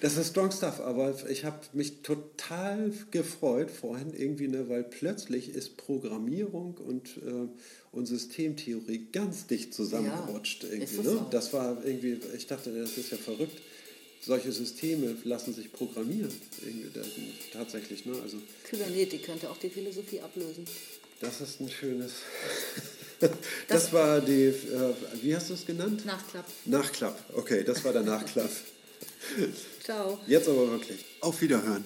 Das ist Strong Stuff, aber ich habe mich total gefreut vorhin irgendwie, ne, weil plötzlich ist Programmierung und, äh, und Systemtheorie ganz dicht zusammengerutscht. Ja, irgendwie, ne? Das war irgendwie, ich dachte, das ist ja verrückt solche Systeme lassen sich programmieren. Tatsächlich, ne? Also, Kybernetik könnte auch die Philosophie ablösen. Das ist ein schönes. Das, war die, äh, wie hast du es genannt? Nachklapp. Nachklapp, okay, das war der Nachklapp. Ciao. Jetzt aber wirklich. Auf Wiederhören.